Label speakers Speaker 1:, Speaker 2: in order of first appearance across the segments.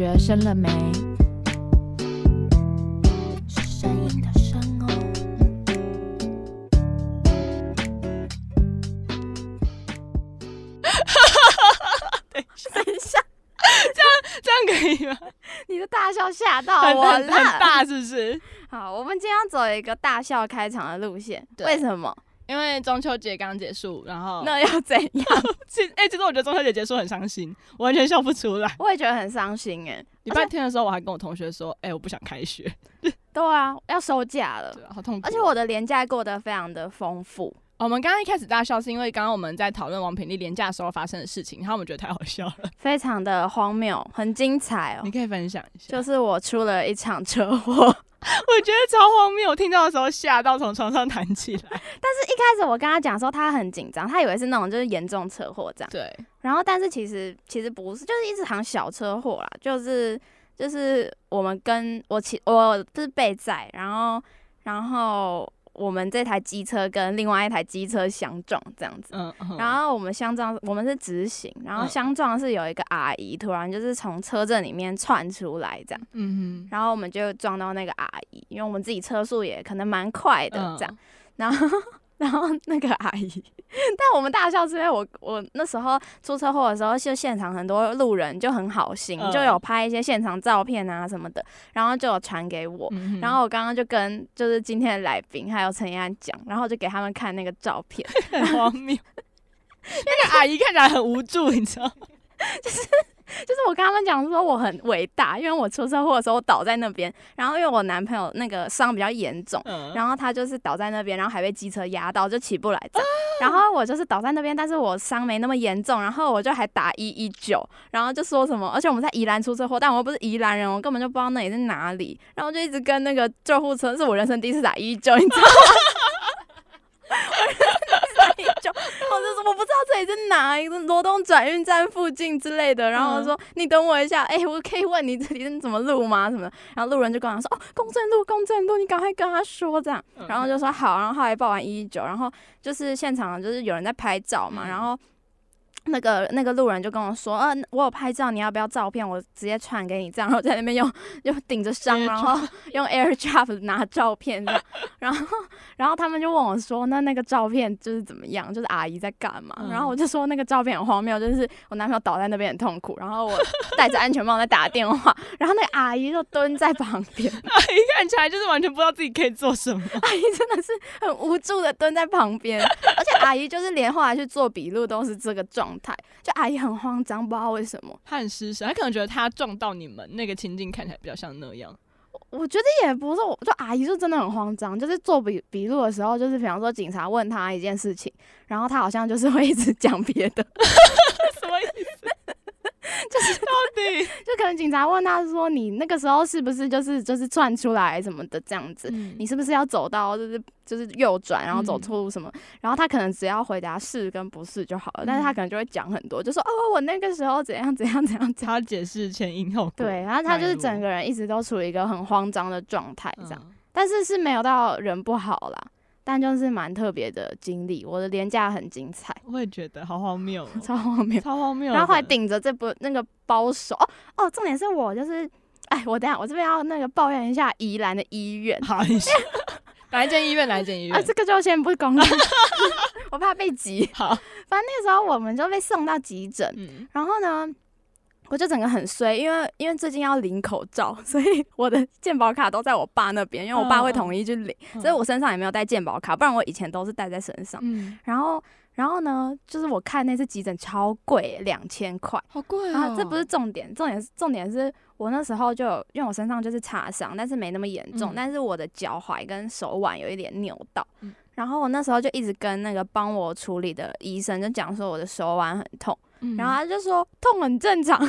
Speaker 1: 学生了没》。
Speaker 2: 是声音的声哦。
Speaker 1: 等
Speaker 2: 等一下，
Speaker 1: 这样可以吗？
Speaker 2: 你的大笑吓到我
Speaker 1: 了很
Speaker 2: 了。
Speaker 1: 大是不是？
Speaker 2: 好，我们今天要走一个大笑开场的路线，为什么？
Speaker 1: 因为中秋节刚结束，然后
Speaker 2: 那要怎样？
Speaker 1: 其实哎、其实我觉得中秋节结束很伤心，我完全笑不出来。
Speaker 2: 我也觉得很伤心哎。
Speaker 1: 礼拜天的时候，我还跟我同学说，哎、我不想开学，
Speaker 2: 对啊，要收假了
Speaker 1: 对，啊，好痛苦哦。
Speaker 2: 而且我的年假过得非常的丰富。
Speaker 1: 我们刚刚一开始大笑，是因为刚刚我们在讨论王品丽廉价的时候发生的事情，然后我们觉得太好笑了。
Speaker 2: 非常的荒谬，很精彩哦
Speaker 1: 你。可以分享一下，
Speaker 2: 就是我出了一场车祸，
Speaker 1: 我觉得超荒谬，我听到的时候吓到从床上弹起来。
Speaker 2: 但是一开始我跟他讲说他很紧张，他以为是那种就是严重车祸这样，
Speaker 1: 对，
Speaker 2: 然后但是其实其实不是，就是一场小车祸啦，就是就是我们跟我骑我是被载，然后然后我们这台机车跟另外一台机车相撞这样子。
Speaker 1: 嗯，嗯。
Speaker 2: 然后我们相撞，我们是直行，然后
Speaker 1: 嗯。
Speaker 2: 相撞是有一个阿姨突然就是从车阵里面窜出来这样，
Speaker 1: 嗯
Speaker 2: 然后我们就撞到那个阿姨，因为我们自己车速也可能蛮快的，这样，然后然后那个阿姨，但我们大笑是因为我我那时候出车祸的时候，就现场很多路人就很好心，
Speaker 1: 嗯
Speaker 2: 就有拍一些现场照片啊什么的，然后就有传给我。
Speaker 1: 嗯
Speaker 2: 然后我刚刚就跟就是今天的来宾还有陈怡安讲，然后就给他们看那个照片，
Speaker 1: 很荒谬。那个阿姨看起来很无助，你知道吗？
Speaker 2: 就是 我跟他们讲说我很伟大，因为我出车祸的时候我倒在那边，然后因为我男朋友那个伤比较严重，
Speaker 1: 嗯，
Speaker 2: 然后他就是倒在那边，然后还被机车压到，就起不来这样。然后我就是倒在那边，但是我伤没那么严重，然后我就还打一一九，然后就说什么，而且我们在宜兰出车祸，但我又不是宜兰人，我根本就不知道那里是哪里，然后就一直跟那个救护车，是我人生第一次打一一九，你知道吗？我人生第一次打一一九，我就说我不知道这里是哪罗东转运站附近之类的，然后我说、你等我一下，哎、我可以问你这里是怎么路吗？什么的？然后路人就跟我说哦，公正路，公正路，你赶快跟他说这样。
Speaker 1: 嗯
Speaker 2: 然后就说好，然后后来报完一一九，然后就是现场就是有人在拍照嘛，
Speaker 1: 嗯
Speaker 2: 然后那个那个路人就跟我说，呃，我有拍照，你要不要照片？我直接传给你，这样，然后在那边用用顶着伤，然后用 AirDrop 拿照片这样，然后然后他们就问我说，那那个照片就是怎么样？就是阿姨在干嘛？
Speaker 1: 嗯
Speaker 2: 然后我就说那个照片很荒谬，就是我男朋友倒在那边很痛苦，然后我戴着安全帽在打电话，然后那个阿姨就蹲在旁边，
Speaker 1: 阿姨看起来就是完全不知道自己可以做什么。
Speaker 2: 阿姨真的是很无助的蹲在旁边，阿姨就是连后来去做笔录都是这个状态，就阿姨很慌张，不知道为什么。
Speaker 1: 她很失神，她可能觉得她撞到你们那个情境看起来比较像那样。
Speaker 2: 我觉得也不是，我就阿姨就真的很慌张，就是做笔笔录的时候，就是比方说警察问她一件事情，然后她好像就是会一直讲别的，
Speaker 1: 什么意思？就是到底
Speaker 2: 就可能警察问他说你那个时候是不是就是就是窜出来什么的这样子，
Speaker 1: 嗯
Speaker 2: 你是不是要走到就是就是右转，然后走
Speaker 1: 错
Speaker 2: 路什么？然后他可能只要回答是跟不是就好了，但是他
Speaker 1: 嗯
Speaker 2: 可能就会讲很多，就说哦，我那个时候怎样怎样怎样。
Speaker 1: 他解释前因后果。
Speaker 2: 对，然后他就是整个人一直都处于一个很慌张的状态，这样，
Speaker 1: 嗯
Speaker 2: 但是是没有到人不好啦，但就是蛮特别的经历。我的廉价很精彩，
Speaker 1: 我也觉得好荒谬、哦，
Speaker 2: 超荒谬。
Speaker 1: 超荒谬。
Speaker 2: 然后还顶着这部那个包手，哦哦，重点是我就是，哎，我等下我这边要那个抱怨一下宜兰的医院，
Speaker 1: 好，你说 哪一间医院？哪一间医院？
Speaker 2: 啊，这个就先不公开，我怕被挤。
Speaker 1: 好，
Speaker 2: 反正那个时候我们就被送到急诊，
Speaker 1: 嗯，
Speaker 2: 然后呢，我就整个很衰，因为因为最近要领口罩，所以我的健保卡都在我爸那边，因为我爸会统一去领，
Speaker 1: 嗯
Speaker 2: 所以我身上也没有带健保卡，不然我以前都是带在身上。
Speaker 1: 嗯，
Speaker 2: 然后，然后呢，就是我看那次急诊超贵，两千块。
Speaker 1: 好贵
Speaker 2: 啊这不是重点，重点是重点是我那时候就有，因为我身上就是擦伤，但是没那么严重，
Speaker 1: 嗯
Speaker 2: 但是我的脚踝跟手腕有一点扭到。
Speaker 1: 嗯
Speaker 2: 然后我那时候就一直跟那个帮我处理的医生就讲说我的手腕很痛，
Speaker 1: 嗯，
Speaker 2: 然后他就说痛很正常。他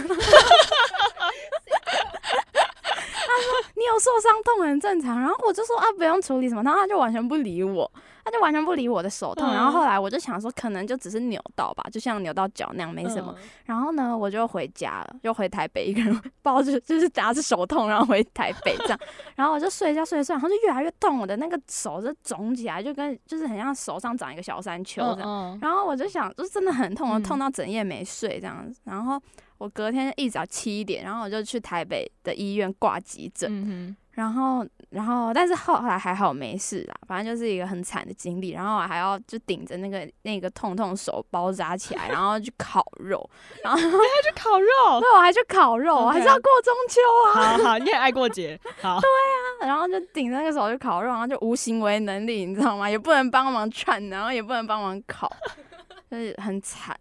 Speaker 2: 说你有受伤痛很正常，然后我就说啊不用处理什么，然后他就完全不理我，他就完全不理我的手痛。
Speaker 1: 嗯
Speaker 2: 然后后来我就想说可能就只是扭到吧，就像扭到脚那样没什么。
Speaker 1: 嗯
Speaker 2: 然后呢，我就回家了，就回台北，一个人抱着就是拿着手痛，然后回台北这样。然后我就睡一觉，睡一睡，然后就越来越痛，我的那个手就肿起来，就跟就是很像手上长一个小山丘这样。
Speaker 1: 嗯
Speaker 2: 然后我就想，就真的很痛，我
Speaker 1: 嗯
Speaker 2: 痛到整夜没睡这样子。然后我隔天一早七点，然后我就去台北的医院挂急诊，
Speaker 1: 嗯
Speaker 2: 然后然后但是后来还好没事啦，反正就是一个很惨的经历，然后我还要就顶着那个那个痛痛手包扎起来，然后去烤肉，然后
Speaker 1: 还，去烤肉，
Speaker 2: 对我还去烤肉，我还是要过中秋啊，
Speaker 1: 好好，你也爱过节，好，对啊
Speaker 2: 然后就顶着那个手去烤肉，然后就无行为能力，你知道吗？也不能帮忙串，然后也不能帮忙烤，就是很惨。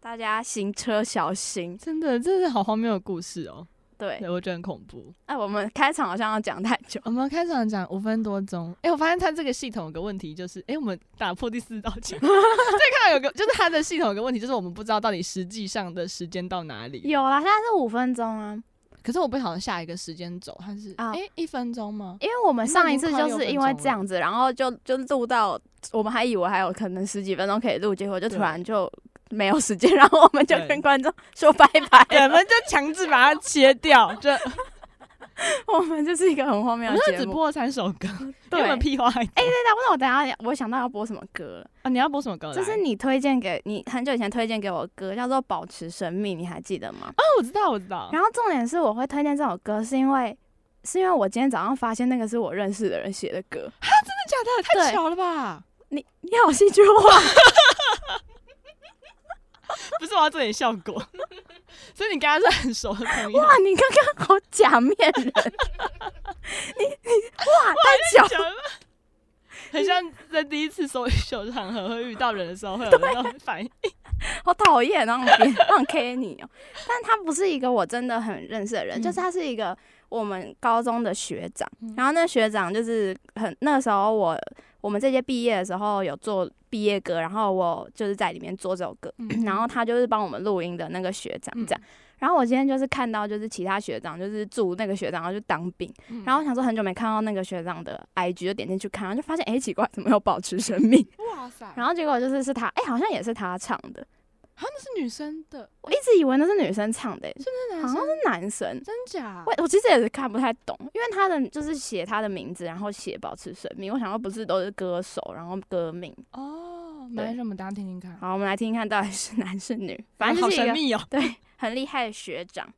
Speaker 2: 大家行车小心。
Speaker 1: 真的，这是好荒谬的故事哦，
Speaker 2: 对，
Speaker 1: 对我觉得很恐怖。
Speaker 2: 哎，我们开场好像要讲太久。
Speaker 1: 我们开场讲五分多钟，哎、我发现它这个系统有个问题，就是，哎、我们打破第四道墙。对，看到有个，就是它的系统有个问题，就是我们不知道到底实际上的时间到哪里。
Speaker 2: 有啦，现在是五分钟啊，
Speaker 1: 可是我不晓得下一个时间走它是，哎、
Speaker 2: 啊
Speaker 1: 一分钟吗？
Speaker 2: 因为我们上一次就是因为这样子，然后就就录到，我们还以为还有可能十几分钟可以录，结果就突然就没有时间，然后我们就跟观众说拜拜
Speaker 1: 对，我。们就强制把它切掉，就
Speaker 2: 我们就是一个很荒谬的节目。
Speaker 1: 就只播了三首歌，比
Speaker 2: 对
Speaker 1: 我们屁话。
Speaker 2: 哎、对对，那我等下我想到要播什么歌了，
Speaker 1: 啊，你要播什么歌来？
Speaker 2: 这是你推荐给你很久以前推荐给我的歌，叫做《保持神秘》，你还记得吗？
Speaker 1: 啊，我知道，我知道。
Speaker 2: 然后重点是我会推荐这首歌，是因为是因为我今天早上发现那个是我认识的人写的歌。
Speaker 1: 哈真的假的？太巧了吧！
Speaker 2: 你你好戏剧化，
Speaker 1: 不是我要做点效果，所以你跟他是很熟的朋友。
Speaker 2: 哇！你刚刚好假面人，你你哇太巧，
Speaker 1: 了很像在第一次搜秀场合会遇到人的时候会有那种反应。
Speaker 2: 好讨厌，然后别让 K 你哦。但他不是一个我真的很认识的人，
Speaker 1: 嗯
Speaker 2: 就是他是一个我们高中的学长。
Speaker 1: 嗯
Speaker 2: 然后那个学长就是很那个时候我我们这届毕业的时候有做毕业歌，然后我就是在里面做这首歌，
Speaker 1: 嗯
Speaker 2: 然后他就是帮我们录音的那个学长这样。然后我今天就是看到，就是其他学长就是祝那个学长然后就当兵，
Speaker 1: 嗯
Speaker 2: 然后我想说很久没看到那个学长的 IG，就点进去看，然后就发现哎、奇怪，怎么有保持生命？
Speaker 1: 哇塞，
Speaker 2: 然后结果就是是他，哎、好像也是他唱的，
Speaker 1: 啊，那是女生的，
Speaker 2: 我一直以为那是女生唱的、
Speaker 1: 是男生
Speaker 2: 好像是男生。
Speaker 1: 真假？
Speaker 2: 我我其实也是看不太懂，因为他的就是写他的名字，然后写保持神秘。我想说不是都是歌手，然后歌名。
Speaker 1: 哦，没关系，我们大家听听看。
Speaker 2: 好，我们来听听看到底是 男是女，反正是一个
Speaker 1: 神秘哦。
Speaker 2: 对很厉害的学长。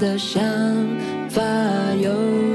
Speaker 3: 的想法有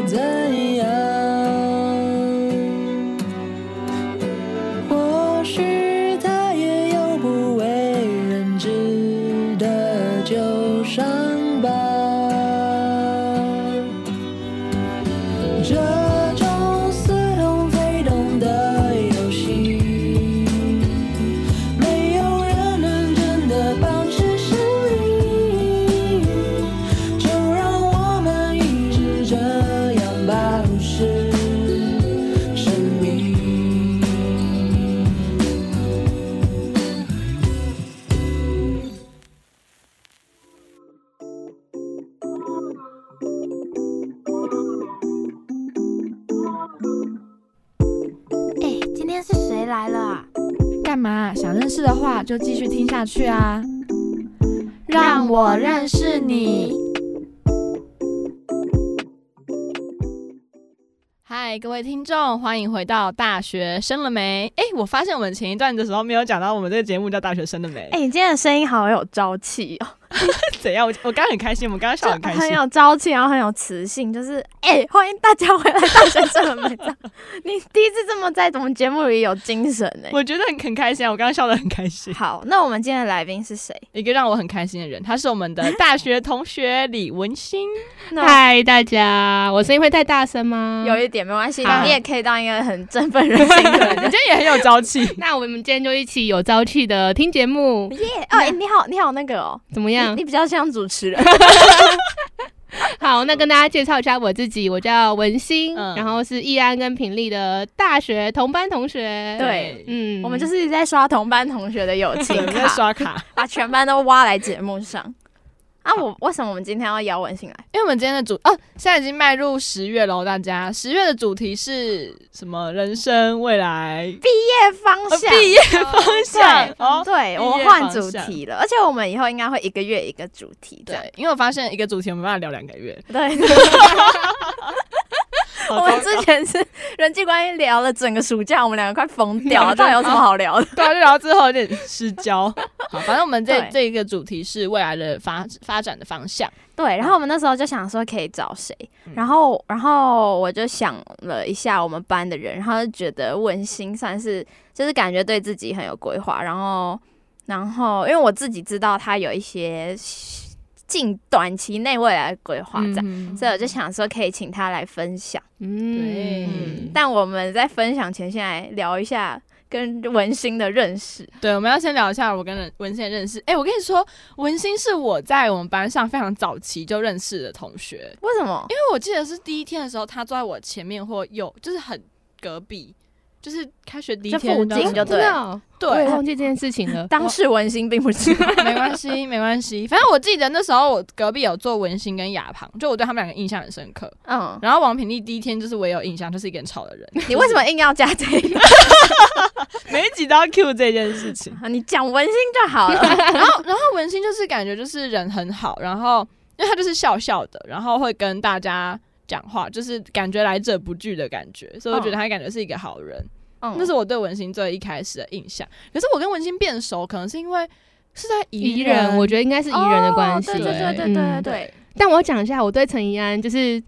Speaker 3: 就
Speaker 1: 继续听下去啊！
Speaker 2: 让我认识你。
Speaker 1: 嗨，各位听众，欢迎回到大学生了没？哎，我发现我们前一段的时候没有讲到我们这个节目叫大学生了没？
Speaker 2: 哎、你今天的声音好有朝气哦，
Speaker 1: 怎样？我我刚刚很开心，我们刚刚笑很开心。
Speaker 2: 很有朝气，然后很有磁性，就是哎、欢迎大家回来大学生了没？这样你第一次这么在我们节目里有精神哎、
Speaker 1: 我觉得很很开心啊，我刚刚笑得很开心。
Speaker 2: 好，那我们今天的来宾是谁？
Speaker 1: 一个让我很开心的人，他是我们的大学同学李文馨。
Speaker 2: 那
Speaker 4: 嗨，大家，我声音会太大声吗？
Speaker 2: 有一点没关系，
Speaker 4: 好
Speaker 2: 你也可以当一个很振奋人心的人
Speaker 1: 你
Speaker 2: 人。
Speaker 1: 今天也很有朝气。
Speaker 4: 那我们今天就一起有朝气的听节目，
Speaker 2: 耶！哦、哎你好，你好，那个哦，
Speaker 4: 怎么样
Speaker 2: 你？你比较像主持人。
Speaker 4: 好，那跟大家介绍一下我自己，我叫文心，
Speaker 1: 嗯
Speaker 4: 然后是易安跟品丽的大学同班同学。
Speaker 2: 对
Speaker 4: 嗯
Speaker 2: 我们就是一直在刷同班同学的友 情，
Speaker 1: 我们在
Speaker 2: 卡，
Speaker 1: 刷卡，
Speaker 2: 把全班都挖来节目上。啊，我为什么我们今天要邀文信来？
Speaker 1: 因为我们今天的主哦，现在已经迈入十月喽，大家十月的主题是什么？人生未来
Speaker 2: 毕业方
Speaker 1: 呃
Speaker 2: 向，
Speaker 1: 毕业方向
Speaker 2: 对
Speaker 1: 哦。
Speaker 2: 对，我换主题了，而且我们以后应该会一个月一个主题，
Speaker 1: 对，因为我发现一个主题我没办法聊两个月，
Speaker 2: 对。
Speaker 1: 好
Speaker 2: 我们之前是人际关系聊了整个暑假，我们两个快疯掉了，到底有什么好聊的？
Speaker 1: 对啊，就聊到之后有点失焦。好，反正我们这这一个主题是未来的发发展的方向。
Speaker 2: 对，然后我们那时候就想说可以找谁，
Speaker 1: 嗯
Speaker 2: 然后然后我就想了一下我们班的人，然后就觉得文心算是就是感觉对自己很有规划，然后然后因为我自己知道他有一些近短期内未来的规划这样。
Speaker 1: 嗯
Speaker 2: 所以我就想说，可以请他来分享。
Speaker 4: 嗯，
Speaker 2: 嗯，但我们在分享前，先来聊一下跟文心的认识。
Speaker 1: 对，我们要先聊一下我跟文心的认识。哎、我跟你说，文心是我在我们班上非常早期就认识的同学，
Speaker 2: 为什么？
Speaker 1: 因为我记得是第一天的时候，他坐在我前面或右，就是很隔壁，就是开学第一天
Speaker 2: 就对
Speaker 1: 对，
Speaker 4: 忘记这件事情了。
Speaker 2: 当时文心并不知道。
Speaker 1: 没关系，没关系。反正我记得那时候我隔壁有做文心跟亚庞，就我对他们两个印象很深刻。
Speaker 2: 嗯，
Speaker 1: 然后王品丽第一天就是我也有印象，就是一个很吵的人。
Speaker 2: 你为什么硬要加这个？
Speaker 1: 每一集都要 cue 这件事情？
Speaker 2: 你讲文心就好了。
Speaker 1: 然后，然后文心就是感觉就是人很好，然后因为他就是笑笑的，然后会跟大家讲话，就是感觉来者不拒的感觉，所以我觉得他感觉是一个好人。
Speaker 2: 嗯，
Speaker 1: 那是我对文心最一开始的印象。可是我跟文心变熟，可能是因为是在
Speaker 4: 宜
Speaker 1: 人，
Speaker 4: 人，我觉得应该是宜人的关系。
Speaker 2: 哦对对对对对
Speaker 4: 嗯
Speaker 2: 对。
Speaker 4: 但我要讲一下，我对陈怡安就是。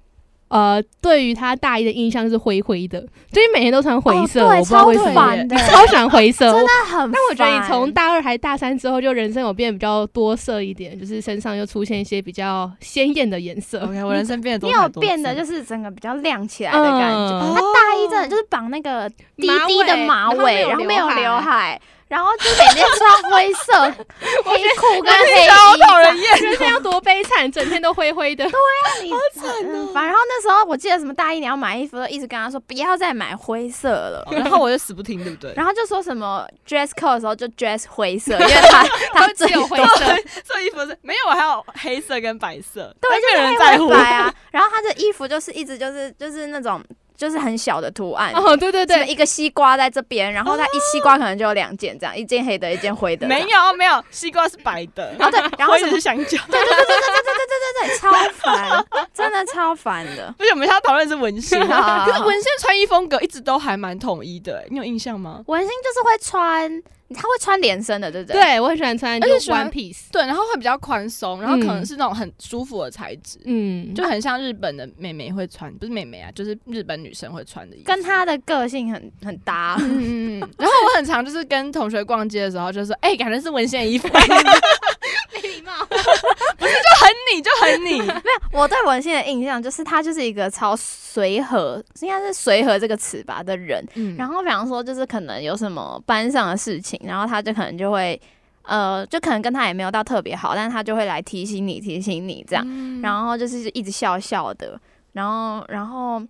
Speaker 4: 呃，对于他大一的印象是灰灰的，就是每天都穿灰色，
Speaker 2: 哦对
Speaker 4: 我不知道为什么，
Speaker 2: 超烦的。
Speaker 4: 超喜欢灰色，
Speaker 2: 真的很，
Speaker 4: 但我觉得你从大二还大三之后，就人生有变得比较多色一点，就是身上又出现一些比较鲜艳的颜色。
Speaker 1: OK，我人生变得多
Speaker 2: 你有变得就是整个比较亮起来的感觉。
Speaker 4: 嗯。
Speaker 2: 他大一真的就是绑那个低低的马尾然后没有刘海，然后就每天穿灰色 黑裤跟黑衣，
Speaker 1: 超讨人厌。
Speaker 4: 人生要多悲惨，整天都灰灰的。
Speaker 2: 你好惨然后那时候我记得什么大一你要买衣服，都一直跟他说不要再买灰色了。
Speaker 1: 然后我就死不听，对不对？
Speaker 2: 然后就说什么 dress code 的时候就 dress 灰色，因为他他最
Speaker 4: 只有灰
Speaker 2: 多
Speaker 4: 色，
Speaker 1: 这衣服是没有，我还有黑色跟白色，
Speaker 2: 对，就
Speaker 1: 没有人在乎
Speaker 2: 黑。白啊。然后他的衣服就是一直就是就是那种就是很小的图案。
Speaker 4: 哦，对对对，
Speaker 2: 一个西瓜在这边，然后它一西瓜可能就有两件这样，一件黑的，一件灰的。
Speaker 1: 没有没有，西瓜是白的，
Speaker 2: 哦对然后
Speaker 1: 灰
Speaker 2: 什么
Speaker 1: 的是香蕉。
Speaker 2: 对对对对对对对对对，超烦，真的超烦的。
Speaker 1: 而且，我们现在讨论的是文心，可是文心穿衣风格一直都还蛮统一的，你有印象吗？
Speaker 2: 文心就是会穿他会穿连身的，对不对？
Speaker 4: 对我很喜欢穿就
Speaker 1: 而且喜欢
Speaker 4: one piece，
Speaker 1: 对，然后会比较宽松，然后可能
Speaker 4: 嗯
Speaker 1: 是那种很舒服的材质，
Speaker 4: 嗯，
Speaker 1: 就很像日本的妹妹会穿，不是妹妹啊，就是日本女生会穿的衣服。
Speaker 2: 跟她的个性很很搭。
Speaker 1: 嗯 然后我很常就是跟同学逛街的时候，就说：“哎、感觉是文献衣服，你就很你。
Speaker 2: 没有我对文心的印象就是他就是一个超随和，应该是随和这个词吧的人。
Speaker 1: 嗯
Speaker 2: 然后比方说，就是可能有什么班上的事情，然后他就可能就会，呃，就可能跟他也没有到特别好，但是他就会来提醒你，提醒你这样。
Speaker 1: 嗯
Speaker 2: 然后就是一直笑笑的，然后然后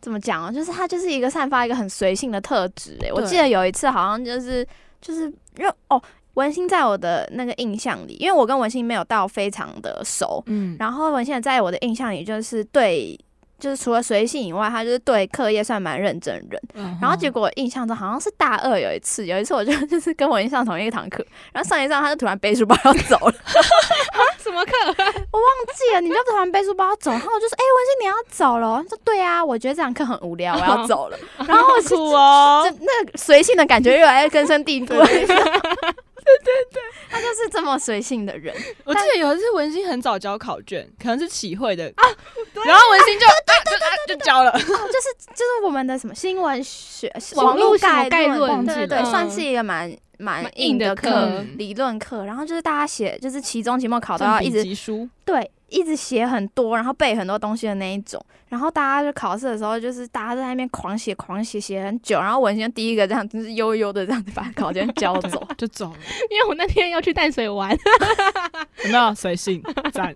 Speaker 2: 怎么讲啊？就是他就是一个散发一个很随性的特质。诶，我记得有一次好像就是就是因为哦，文心在我的那个印象里，因为我跟文心没有到非常的熟，
Speaker 1: 嗯，
Speaker 2: 然后文心在我的印象里就是对。就是除了随性以外，他就是对课业算蛮认真的人。
Speaker 1: 嗯
Speaker 2: 然后结果我印象中好像是大二有一次，有一次我就就是跟文心上同一堂课，然后上一上他就突然背书包要走了，
Speaker 4: 什么课？
Speaker 2: 我忘记了你就突然背书包要走，然后我就说：“哎、文心你要走了哦。”他说：“对啊，我觉得这堂课很无聊，我要走了。”然后我就
Speaker 1: 哦，
Speaker 2: 那随性的感觉越来越根深蒂固。对对对，他就是这么随性的人。
Speaker 1: 我记得有一次文心很早交考卷，可能是启会的啊，然后文心就啊就啊就交了，
Speaker 2: 哦，就是就是我们的什么新闻学、
Speaker 4: 网络
Speaker 2: 概
Speaker 4: 概论
Speaker 2: 对对对，算是一个蛮蛮
Speaker 4: 蛮
Speaker 2: 硬
Speaker 4: 硬的课
Speaker 2: 理论课。然后就是大家写，就是期中、期末考都要一直，对，一直写很多，然后背很多东西的那一种。然后大家就考试的时候，就是大家在那边狂写、狂写，写很久。然后文轩第一个这样，就是悠悠的这样子把考卷交走。
Speaker 1: 就走了，
Speaker 4: 因为我那天要去淡水玩，
Speaker 1: 有没有随性赞？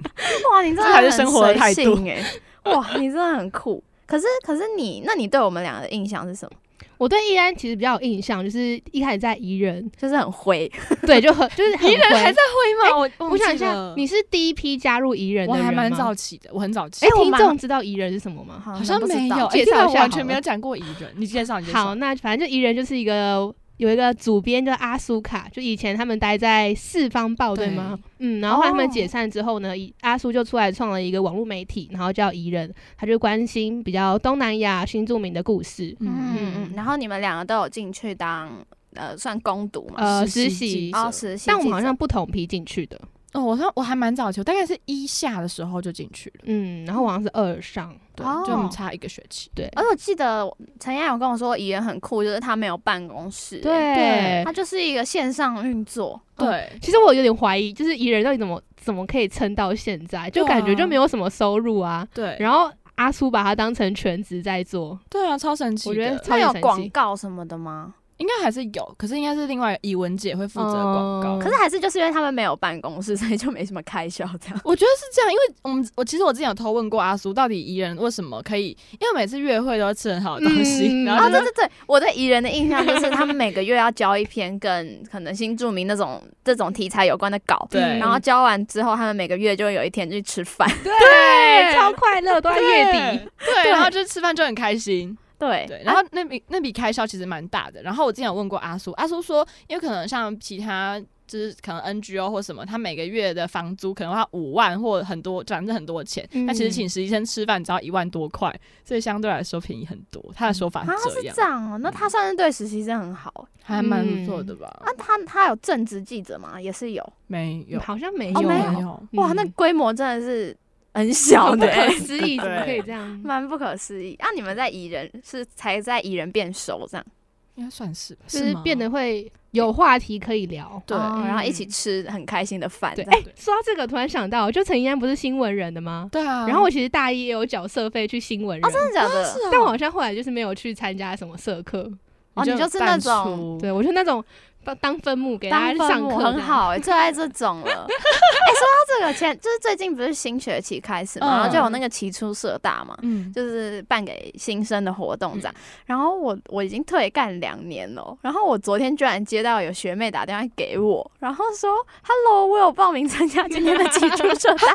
Speaker 2: 哇，你真的
Speaker 1: 这才是生活的态度
Speaker 2: 哎！哇，你真的很酷。可是，可是你，那你对我们俩的印象是什么？
Speaker 4: 我对易安其实比较有印象，就是一开始在宜人，
Speaker 2: 就是很灰，
Speaker 4: 对，就很就是很灰
Speaker 1: 宜人还在灰吗？我
Speaker 4: 我想一下你是第一批加入宜人的人
Speaker 1: 我还蛮早起的，我很早起
Speaker 4: 哎，，听众知道宜人是什么吗？
Speaker 2: 好
Speaker 1: 好像没有，
Speaker 4: 介绍一下
Speaker 1: 完全没有讲过宜人，你介绍你介绍
Speaker 4: 好，。那反正就宜人就是一个有一个主编叫阿苏卡，就以前他们待在四方报对吗？嗯，然后后来他们
Speaker 2: 哦
Speaker 4: 解散之后呢，以阿苏就出来创了一个网络媒体，然后叫宜人，他就关心比较东南亚新著名的故事。
Speaker 2: 嗯
Speaker 1: 嗯。
Speaker 2: 然后你们两个都有进去当呃，算攻读嘛？
Speaker 4: 呃，
Speaker 1: 实习
Speaker 2: 哦，实习。
Speaker 4: 但我们好像不同批进去的，
Speaker 1: 哦，我说我还蛮早期，我大概是一下的时候就进去了，
Speaker 4: 嗯，然后我好像是二上，
Speaker 1: 对，
Speaker 2: 哦
Speaker 1: 就我们差一个学期。
Speaker 4: 对，
Speaker 2: 而且我记得陈燕有跟我说，怡人很酷，就是他没有办公室，，
Speaker 4: 对
Speaker 2: 他就是一个线上运作。
Speaker 1: 对，
Speaker 4: 其实我有点怀疑，就是宜人到底怎么怎么可以撑到现在，就感觉就没有什么收入啊。
Speaker 1: 对，
Speaker 4: 然后阿苏把它当成全职在做，
Speaker 1: 对啊，超神奇的。
Speaker 4: 我觉得
Speaker 2: 有
Speaker 4: 级神奇
Speaker 2: 广告什么的吗？
Speaker 1: 应该还是有，可是应该是另外以文姐会负责广告。
Speaker 4: 嗯
Speaker 2: 可是还是就是因为他们没有办公室，所以就没什么开销这样。
Speaker 1: 我觉得是这样，因为我们我其实我之前有偷问过阿苏，到底宜人为什么可以？因为每次约会都要吃很好的东西，然后就是
Speaker 2: 对对对，我对宜人的印象就是他们每个月要交一篇跟可能新著名那种这种题材有关的稿，
Speaker 1: 对
Speaker 2: 然后交完之后，他们每个月就会有一天去吃饭。
Speaker 4: 对，超快乐，都在月底。
Speaker 1: 对，然后就吃饭就很开心。
Speaker 2: 对
Speaker 1: 对，然后那笔那笔开销其实蛮大的。然后我之前有问过阿苏，阿苏说，因为可能像其他就是可能 NGO 或什么，他每个月的房租可能要五万或很多，反正很多钱。
Speaker 4: 嗯
Speaker 1: 那其实请实习生吃饭只要一万多块，所以相对来说便宜很多。他的说法
Speaker 2: 啊，
Speaker 1: 是这样
Speaker 2: 是这，样哦，那他算是对实习生很好。
Speaker 1: 还蛮不错的吧？
Speaker 2: 啊，他他有正职记者吗？也是有。
Speaker 1: 没有，
Speaker 4: 好像没
Speaker 2: 哦没
Speaker 4: 有
Speaker 2: 哇，那
Speaker 4: 嗯
Speaker 2: 规模真的是很小
Speaker 4: 不
Speaker 2: 的欸、
Speaker 4: 可思议，怎么可以这样？
Speaker 2: 蛮不可思议。啊，你们在蚁人是才在蚁人变熟这样，
Speaker 1: 应该算是吧，
Speaker 4: 就是变得会有话题可以聊。
Speaker 1: 对
Speaker 2: 哦然后一
Speaker 4: 嗯
Speaker 2: 起吃很开心的饭
Speaker 4: 对，
Speaker 2: 样。
Speaker 4: 哎，说到这个，突然想到，就陈怡安不是新闻人的吗？
Speaker 1: 对啊。
Speaker 4: 然后我其实大一也有缴社费去新闻人，
Speaker 2: 哦，真的假的？
Speaker 1: 是啊，
Speaker 4: 但我好像后来就是没有去参加什么社课。
Speaker 2: 哦，你就是那种
Speaker 4: 对我就那种当当分母给大家上课，
Speaker 2: 很。好哎、最爱这种了。哎、说到这个前，就是最近不是新学期开始嘛，
Speaker 1: 嗯
Speaker 2: 然后就有那个期初社大嘛。
Speaker 1: 嗯，
Speaker 2: 就是办给新生的活动这样，然后我我已经退干两年了，然后我昨天居然接到有学妹打电话给我，然后说：“Hello，我有报名参加今天的期初社大。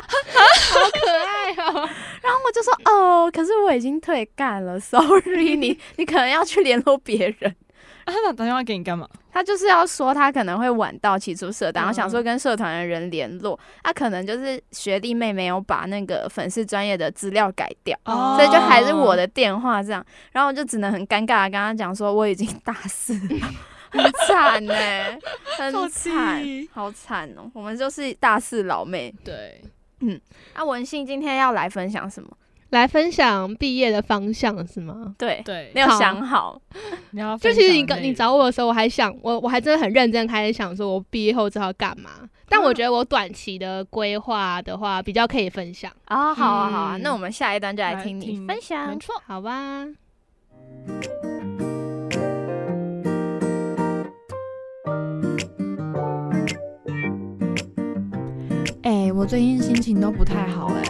Speaker 2: ”
Speaker 4: 好可爱哦！
Speaker 2: 然后我就说：“哦，可是我已经退干了，sorry，你你可能要去联络别人。”
Speaker 1: 啊他打打电话给你干嘛？
Speaker 2: 他就是要说他可能会晚到起初社然后想说跟社团的人联络，他、可能就是学弟妹没有把那个粉丝专业的资料改掉。
Speaker 1: 哦
Speaker 2: 所以就还是我的电话这样，然后我就只能很尴尬的跟他讲说我已经大四了，很惨呢、很惨，好惨哦、我们就是大四老妹。
Speaker 1: 对，
Speaker 2: 啊，文信今天要来分享什么？
Speaker 4: 来分享毕业的方向是吗？
Speaker 2: 对，
Speaker 1: 对
Speaker 2: 没，有想好。
Speaker 1: 你要
Speaker 4: 就其实你跟你找我的时候，我还想我我还真的很认真开始想说，我毕业后之后要干嘛。但我觉得我短期的规划的话，比较可以分享，
Speaker 2: 啊、好啊，好啊，
Speaker 4: 嗯
Speaker 2: 那我们下一段就来
Speaker 1: 来
Speaker 2: 听你分享
Speaker 1: 没。错，
Speaker 4: 好吧？
Speaker 5: 哎、我最近心情都不太好哎、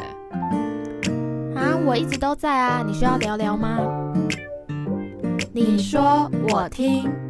Speaker 6: 啊，我一直都在啊，你需要聊聊吗？你说我听。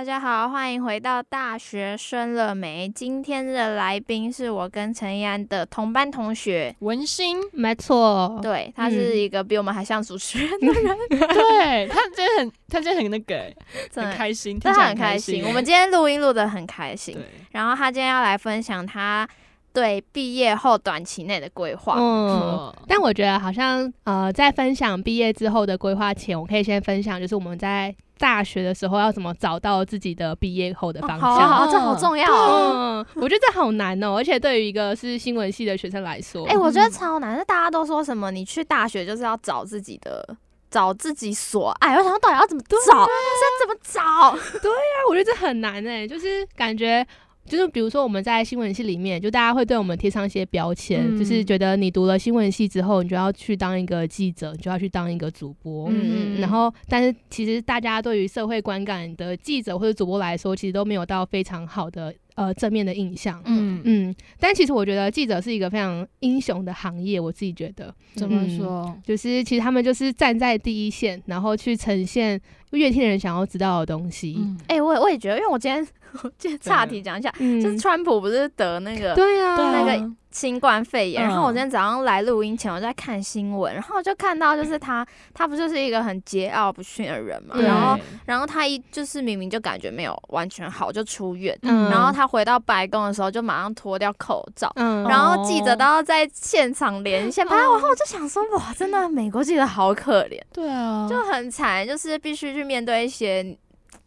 Speaker 2: 大家好，欢迎回到大学生了没？今天的来宾是我跟陈怡安的同班同学，
Speaker 1: 文心，
Speaker 4: 没错，
Speaker 2: 对他是一个比我们还像主持人的人，
Speaker 1: 对他今天很，他今天很那个欸，很开心，
Speaker 2: 对
Speaker 1: 听起来
Speaker 2: 他很开心。我们今天录音录得很开心，然后他今天要来分享他对毕业后短期内的规划。
Speaker 4: 嗯。
Speaker 1: 哦
Speaker 4: 但我觉得好像呃，在分享毕业之后的规划前，我可以先分享，就是我们在大学的时候要怎么找到自己的毕业后的
Speaker 2: 哦
Speaker 4: 方向。
Speaker 2: 好啊好啊，这好重要哦。
Speaker 4: 嗯，我觉得这好难哦，而且对于一个是新闻系的学生来说，
Speaker 2: 哎、我觉得超难。是大家都说什么，你去大学就是要找自己的。找自己所爱，我想说到底要怎么找？是要怎么找？
Speaker 4: 对呀我觉得这很难哎，就是感觉。就是比如说我们在新闻系里面，就大家会对我们贴上一些标签，
Speaker 1: 嗯
Speaker 4: 就是觉得你读了新闻系之后，你就要去当一个记者，你就要去当一个主播。
Speaker 2: 嗯
Speaker 4: 然后，但是其实大家对于社会观感的记者或者主播来说，其实都没有到非常好的呃正面的印象。
Speaker 1: 嗯，
Speaker 4: 嗯，但其实我觉得记者是一个非常英雄的行业，我自己觉得，
Speaker 1: 怎么
Speaker 4: 嗯
Speaker 1: 说？
Speaker 4: 就是其实他们就是站在第一线，然后去呈现乐听人想要知道的东西。
Speaker 1: 嗯，
Speaker 2: 哎、我也我也觉得，因为我今天 我今天岔题讲一下，
Speaker 4: 嗯，
Speaker 2: 就是川普不是得那个
Speaker 4: 对啊，
Speaker 1: 对啊
Speaker 2: 那个新冠肺炎，
Speaker 1: 嗯。
Speaker 2: 然后我今天早上来录音前，我在看新闻，然后就看到就是他，他不就是一个很桀骜不驯的人嘛，然后然后他一就是明明就感觉没有完全好就出院，
Speaker 4: 嗯。
Speaker 2: 然后他回到白宫的时候就马上脱掉口罩。
Speaker 4: 嗯，
Speaker 2: 然后记者都要在现场连线拍，然后我就想说，哇，真的美国记者好可怜，
Speaker 1: 对啊，
Speaker 2: 就很惨，就是必须去面对一些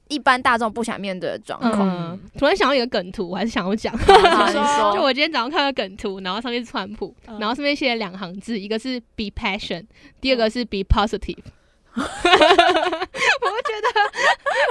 Speaker 2: 一般大众不想面对的状况。
Speaker 4: 嗯，突然想到一个梗图，我还是想要讲。就，我今天早上看到梗图，然后上面是川普，
Speaker 1: 嗯
Speaker 4: 然后上面写了两行字，一个是 be passion，第二个是 be positive。我觉得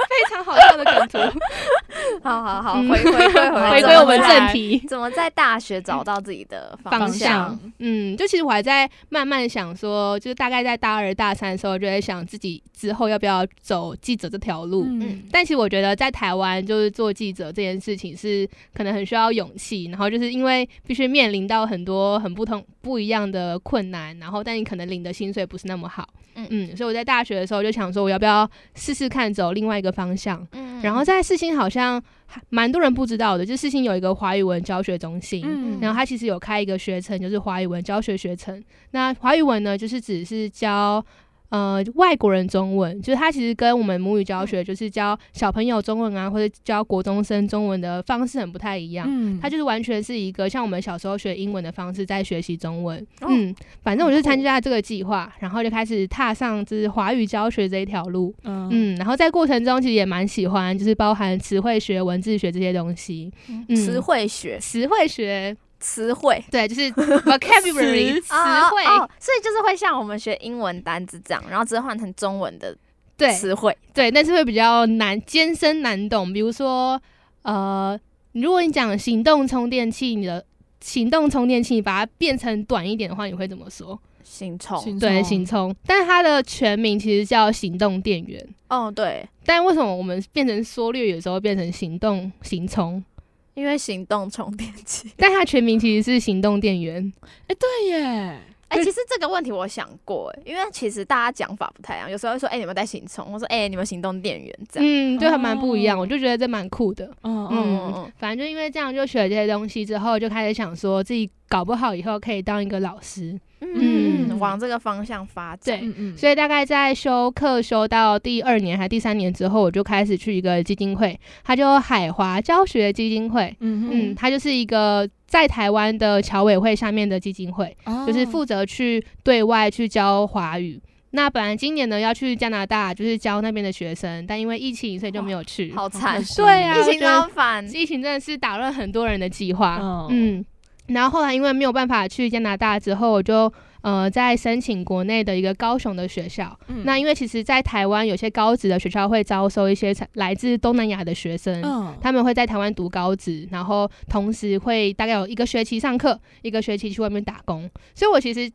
Speaker 4: 非常好笑的梗图，
Speaker 2: 好好好，
Speaker 4: 嗯
Speaker 2: 回回归回归，
Speaker 4: 回归我们正题。
Speaker 2: 怎么在大学找到自己的
Speaker 4: 方
Speaker 2: 向
Speaker 4: 向？，嗯，就其实我还在慢慢想说，就是大概在大二、大三的时候，就在想自己之后要不要走记者这条路。
Speaker 1: 嗯，
Speaker 4: 但其实我觉得在台湾，就是做记者这件事情是可能很需要勇气，然后就是因为必须面临到很多很不同、不一样的困难，然后但你可能领的薪水不是那么好，
Speaker 2: 嗯
Speaker 4: 嗯所以我在大学的时候就想说，我要不要试试看走另外一个方向。
Speaker 2: 嗯
Speaker 4: 然后在四新好像还蛮多人不知道的，就世新有一个华语文教学中心，
Speaker 1: 嗯
Speaker 4: 然后它其实有开一个学程，就是华语文教学学程。那华语文呢，就是只是教呃外国人中文，就是它其实跟我们母语教学，就是教小朋友中文啊，或者教国中生中文的方式很不太一样。
Speaker 1: 嗯
Speaker 4: 它就是完全是一个像我们小时候学英文的方式在学习中文。
Speaker 2: 哦
Speaker 4: 嗯，反正我就是参加这个计划，然后就开始踏上就是华语教学这一条路。
Speaker 1: 嗯
Speaker 4: 嗯，然后在过程中其实也蛮喜欢，就是包含词汇学、文字学这些东西。嗯
Speaker 2: 词汇学，
Speaker 4: 词汇学，
Speaker 2: 词汇。
Speaker 4: 对，就是 vocabulary 词汇，
Speaker 2: 哦，所以就是会像我们学英文单字这样，然后直接换成中文的
Speaker 4: 对
Speaker 2: 词汇。
Speaker 4: 对，但是会比较难艰深难懂。比如说，呃，如果你讲行动充电器，你的行动充电器，你把它变成短一点的话，你会怎么说？
Speaker 2: 行充。
Speaker 4: 对，行充，但是它的全名其实叫行动电源。
Speaker 2: 哦，对，
Speaker 4: 但为什么我们变成缩略，有时候变成行动行充？
Speaker 2: 因为行动充电器。
Speaker 4: 但它全名其实是行动电源。
Speaker 1: 哎，对耶，
Speaker 2: 哎、其实这个问题我想过，哎，因为其实大家讲法不太一样，有时候会说，哎、你们带行充，我说，哎、你们行动电源这样。
Speaker 4: 嗯，就还蛮不一样，
Speaker 1: 哦
Speaker 4: 我就觉得这蛮酷的。
Speaker 1: 嗯嗯
Speaker 4: 嗯
Speaker 2: 嗯，
Speaker 4: 反正就因为这样，就学了这些东西之后，就开始想说自己搞不好以后可以当一个老师。
Speaker 2: 嗯
Speaker 4: 嗯
Speaker 2: 往这个方向发展。
Speaker 4: 对
Speaker 1: 嗯嗯，
Speaker 4: 所以大概在修课修到第二年还第三年之后，我就开始去一个基金会，它叫海华教学基金会。
Speaker 1: 嗯
Speaker 4: 嗯，它就是一个在台湾的侨委会下面的基金会，
Speaker 1: 嗯
Speaker 4: 就是负责去对外去教华语。那本来今年呢要去加拿大，就是教那边的学生，但因为疫情，所以就没有去。
Speaker 2: 好惨，
Speaker 4: 对啊，
Speaker 2: 疫情真烦。
Speaker 4: 疫情真的是打乱很多人的计划。
Speaker 1: 嗯
Speaker 4: 嗯，然后后来因为没有办法去加拿大之后，我就呃在申请国内的一个高雄的学校。
Speaker 1: 嗯
Speaker 4: 那因为其实，在台湾有些高职的学校会招收一些来自东南亚的学生。
Speaker 1: 嗯
Speaker 4: 他们会在台湾读高职，然后同时会大概有一个学期上课，一个学期去外面打工。所以我其实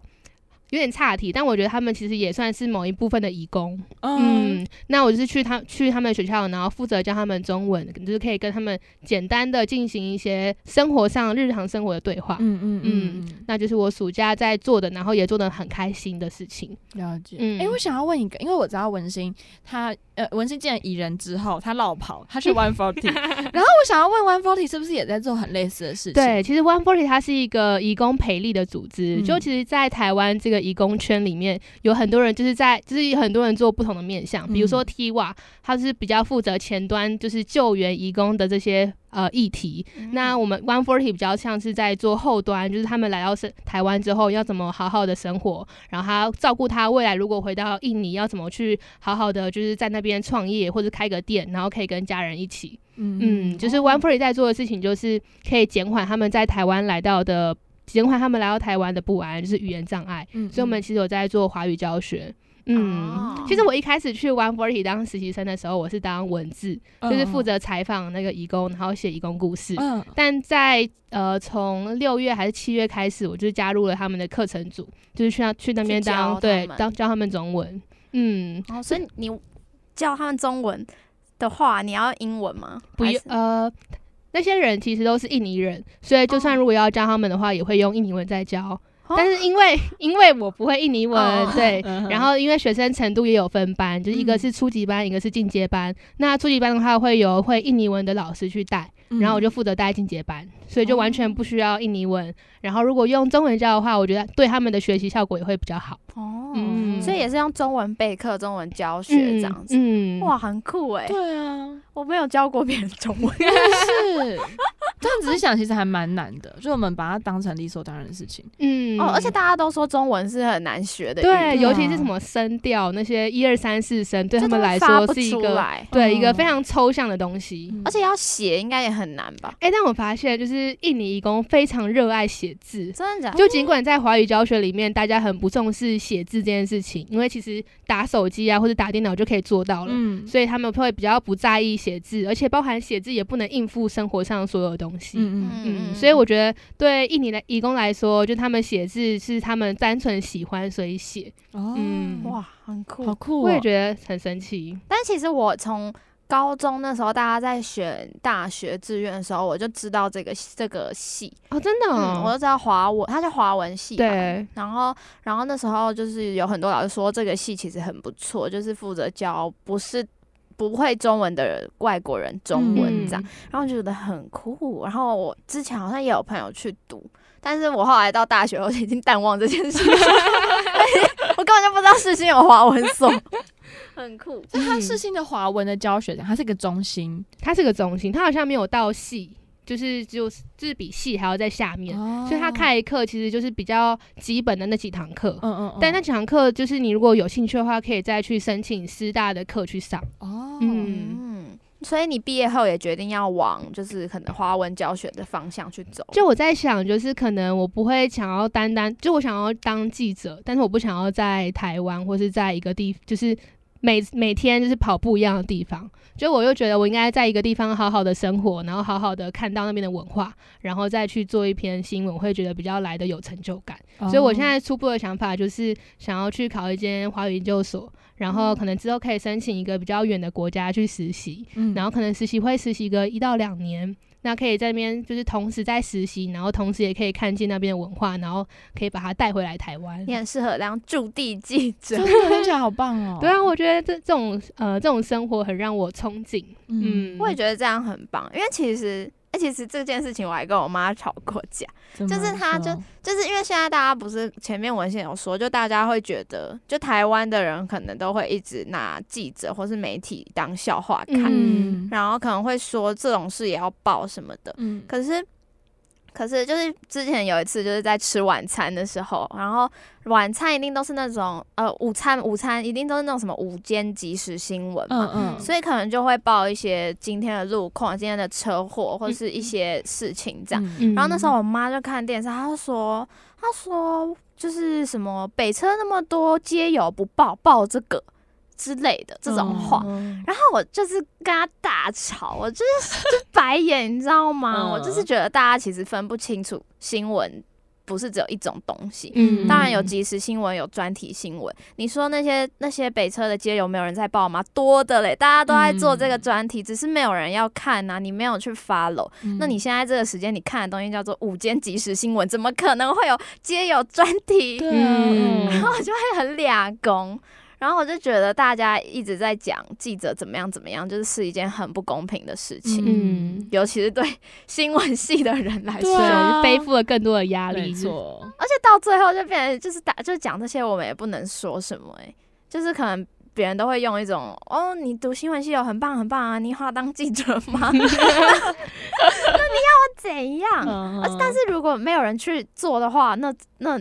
Speaker 4: 有点岔题，但我觉得他们其实也算是某一部分的义工。
Speaker 1: 嗯
Speaker 4: 嗯，那我就是去他去他们学校，然后负责教他们中文，就是可以跟他们简单的进行一些生活上日常生活的对话。
Speaker 1: 嗯嗯嗯
Speaker 4: 那就是我暑假在做的，然后也做的很开心的事情。
Speaker 1: 了解。
Speaker 4: 嗯
Speaker 1: 哎、我想要问一个，因为我知道文心他呃文心进了蚁人之后，他落跑，他去 One Forty，然后我想要问 One Forty 是不是也在做很类似的事情？
Speaker 4: 对，其实 One Forty 它是一个义工培力的组织，
Speaker 1: 嗯
Speaker 4: 就其实，在台湾这个义工圈里面，有很多人就是在，就是有很多人做不同的面向，比如说
Speaker 1: 嗯
Speaker 4: T 它是比较负责前端，就是救援义工的这些呃议题。那我们 One Forty 比较像是在做后端，就是他们来到是台湾之后要怎么好好的生活，然后他照顾他未来如果回到印尼要怎么去好好的就是在那边创业或者开个店，然后可以跟家人一起。嗯，就是 One Forty 在做的事情就是可以减缓他们在台湾来到的。减缓他们来到台湾的不安，就是语言障碍，
Speaker 1: 嗯
Speaker 4: 所以我们其实有在做华语教学。嗯，
Speaker 2: 哦
Speaker 4: 其实我一开始去 One Forty 当实习生的时候，我是当文字，就是负责采访那个义工，然后写义工故事。
Speaker 1: 嗯
Speaker 4: 但在呃从六月还是七月开始，我就加入了他们的课程组，就是去那去那边
Speaker 2: 教
Speaker 4: 当对当教他们中文。嗯，
Speaker 2: 哦，所以你教他们中文的话，你要英文吗？
Speaker 4: 不用呃。那些人其实都是印尼人，所以就算如果要教他们的话，也会用印尼文在教。但是因为 因为我不会印尼文，
Speaker 2: 哦。
Speaker 4: 对，
Speaker 1: 嗯
Speaker 4: 然后因为学生程度也有分班，就是一个
Speaker 1: 嗯。
Speaker 4: 是初级班，一个是进阶班。那初级班的话会由会印尼文的老师去带，
Speaker 1: 嗯。
Speaker 4: 然后我就负责带进阶班，所以就完
Speaker 1: 哦
Speaker 4: 全不需要印尼文。然后如果用中文教的话，我觉得对他们的学习效果也会比较好。
Speaker 2: 哦，
Speaker 4: 嗯
Speaker 2: 所以也是用中文备课、中文教学这样子。
Speaker 4: 嗯，
Speaker 2: 哇，很酷哎！
Speaker 1: 对啊，
Speaker 2: 我没有教过别人中文。
Speaker 1: 是。这样仔细想，其实还蛮难的，就我们把它当成理所当然的事情。
Speaker 4: 嗯
Speaker 2: 哦，而且大家都说中文是很难学的
Speaker 4: 对，尤其是什么声调那些一二三四声，对他们来说是一个对一个
Speaker 1: 嗯
Speaker 4: 非常抽象的东西。
Speaker 2: 而且要写应该也很难吧？
Speaker 4: 哎、但我发现就是印尼义工非常热爱写字，
Speaker 2: 真的假的？
Speaker 4: 就尽管在华语教学里面，大家很不重视写字这件事情，因为其实打手机啊或者打电脑就可以做到了，
Speaker 1: 嗯
Speaker 4: 所以他们会比较不在意写字，而且包含写字也不能应付生活上所有的东西。
Speaker 1: 嗯嗯
Speaker 4: 嗯，所以我觉得对印尼的义工来说，就他们写字是他们单纯喜欢，所以写。
Speaker 1: 哦
Speaker 4: 嗯
Speaker 2: 哇，很酷
Speaker 1: 好。酷、哦！
Speaker 4: 我也觉得很神奇。
Speaker 2: 但其实我从高中那时候，大家在选大学志愿的时候，我就知道这个这个系，
Speaker 4: 哦，真的、
Speaker 2: 嗯，我
Speaker 4: 哦，
Speaker 2: 就知道华文，它叫华文系然后，然后那时候就是有很多老师说这个系其实很不错，就是负责教不是不会中文的外国人中文这样，
Speaker 4: 嗯。
Speaker 2: 然后就觉得很酷。然后我之前好像也有朋友去读，但是我后来到大学，我已经淡忘这件事情，我根本就不知道世新有华文所，很酷。
Speaker 1: 所以它
Speaker 4: 嗯
Speaker 1: 是新的华文的教学，它是一个中心，
Speaker 4: 它是个中心，它好像没有到系，就是就是就是比系还要在下面，
Speaker 1: 哦
Speaker 4: 所以他开的课其实就是比较基本的那几堂课。
Speaker 1: 嗯嗯嗯，
Speaker 4: 但那几堂课就是你如果有兴趣的话，可以再去申请师大的课去上。
Speaker 1: 哦，
Speaker 4: 嗯，
Speaker 2: 嗯，所以你毕业后也决定要往就是可能华文教学的方向去走。
Speaker 4: 就我在想，就是可能我不会想要单单，就我想要当记者，但是我不想要在台湾或是在一个地，就是每每天就是跑不一样的地方。就我又觉得我应该在一个地方好好的生活，然后好好的看到那边的文化，然后再去做一篇新闻，我会觉得比较来的有成就感。
Speaker 1: 哦
Speaker 4: 所以我现在初步的想法就是想要去考一间华语研究所，然后可能之后可以申请一个比较远的国家去实习，
Speaker 1: 嗯
Speaker 4: 然后可能实习会实习个一到两年，那可以在那边就是同时在实习，然后同时也可以看见那边的文化，然后可以把它带回来台湾。
Speaker 2: 你很适合当驻地记者
Speaker 1: 真。的听起来好棒哦。
Speaker 4: 对啊，我觉得这这种呃这种生活很让我憧憬。
Speaker 1: 嗯，
Speaker 4: 嗯，
Speaker 2: 我也觉得这样很棒，因为其实，哎、其实这件事情我还跟我妈吵过架，就是她就就是因为现在大家不是前面文献有说，就大家会觉得，就台湾的人可能都会一直拿记者或是媒体当笑话看，
Speaker 4: 嗯
Speaker 2: 然后可能会说这种事也要报什么的，
Speaker 1: 嗯
Speaker 2: 可是。可是就是之前有一次就是在吃晚餐的时候，然后晚餐一定都是那种呃午餐午餐一定都是那种什么午间即时新闻嘛，
Speaker 1: 嗯嗯，
Speaker 2: 所以可能就会报一些今天的路况、今天的车祸或是一些事情这样。然后那时候我妈就看电视，她就说，她说就是什么北车那么多街友不报报这个之类的这种话。
Speaker 4: 嗯
Speaker 2: 然后我就是跟他大吵，我就是就白眼，你知道吗？
Speaker 1: 嗯
Speaker 2: 我就是觉得大家其实分不清楚新闻不是只有一种东西。
Speaker 4: 嗯
Speaker 2: 当然有即时新闻，有专题新闻。你说那些那些北车的街有没有人在报吗？多的嘞，大家都在做这个
Speaker 1: 嗯
Speaker 2: 专题，只是没有人要看呐、你没有去 follow。那
Speaker 1: 嗯
Speaker 2: 你现在这个时间你看的东西叫做午间即时新闻，怎么可能会有街有专题？
Speaker 1: 对啊，
Speaker 4: 嗯
Speaker 2: 然后我就会很俩公。然后我就觉得大家一直在讲记者怎么样怎么样，就是是一件很不公平的事情，
Speaker 4: 嗯，
Speaker 2: 尤其是对新闻系的人来说。
Speaker 4: 背负了更多的压
Speaker 1: 没
Speaker 4: 力。
Speaker 1: 错，
Speaker 2: 而且到最后就变成就是打就讲这些，我们也不能说什么哎、就是可能别人都会用一种哦，你读新闻系有很棒很棒啊，你以后要当记者吗？那你要我怎样？但是如果没有人去做的话，那那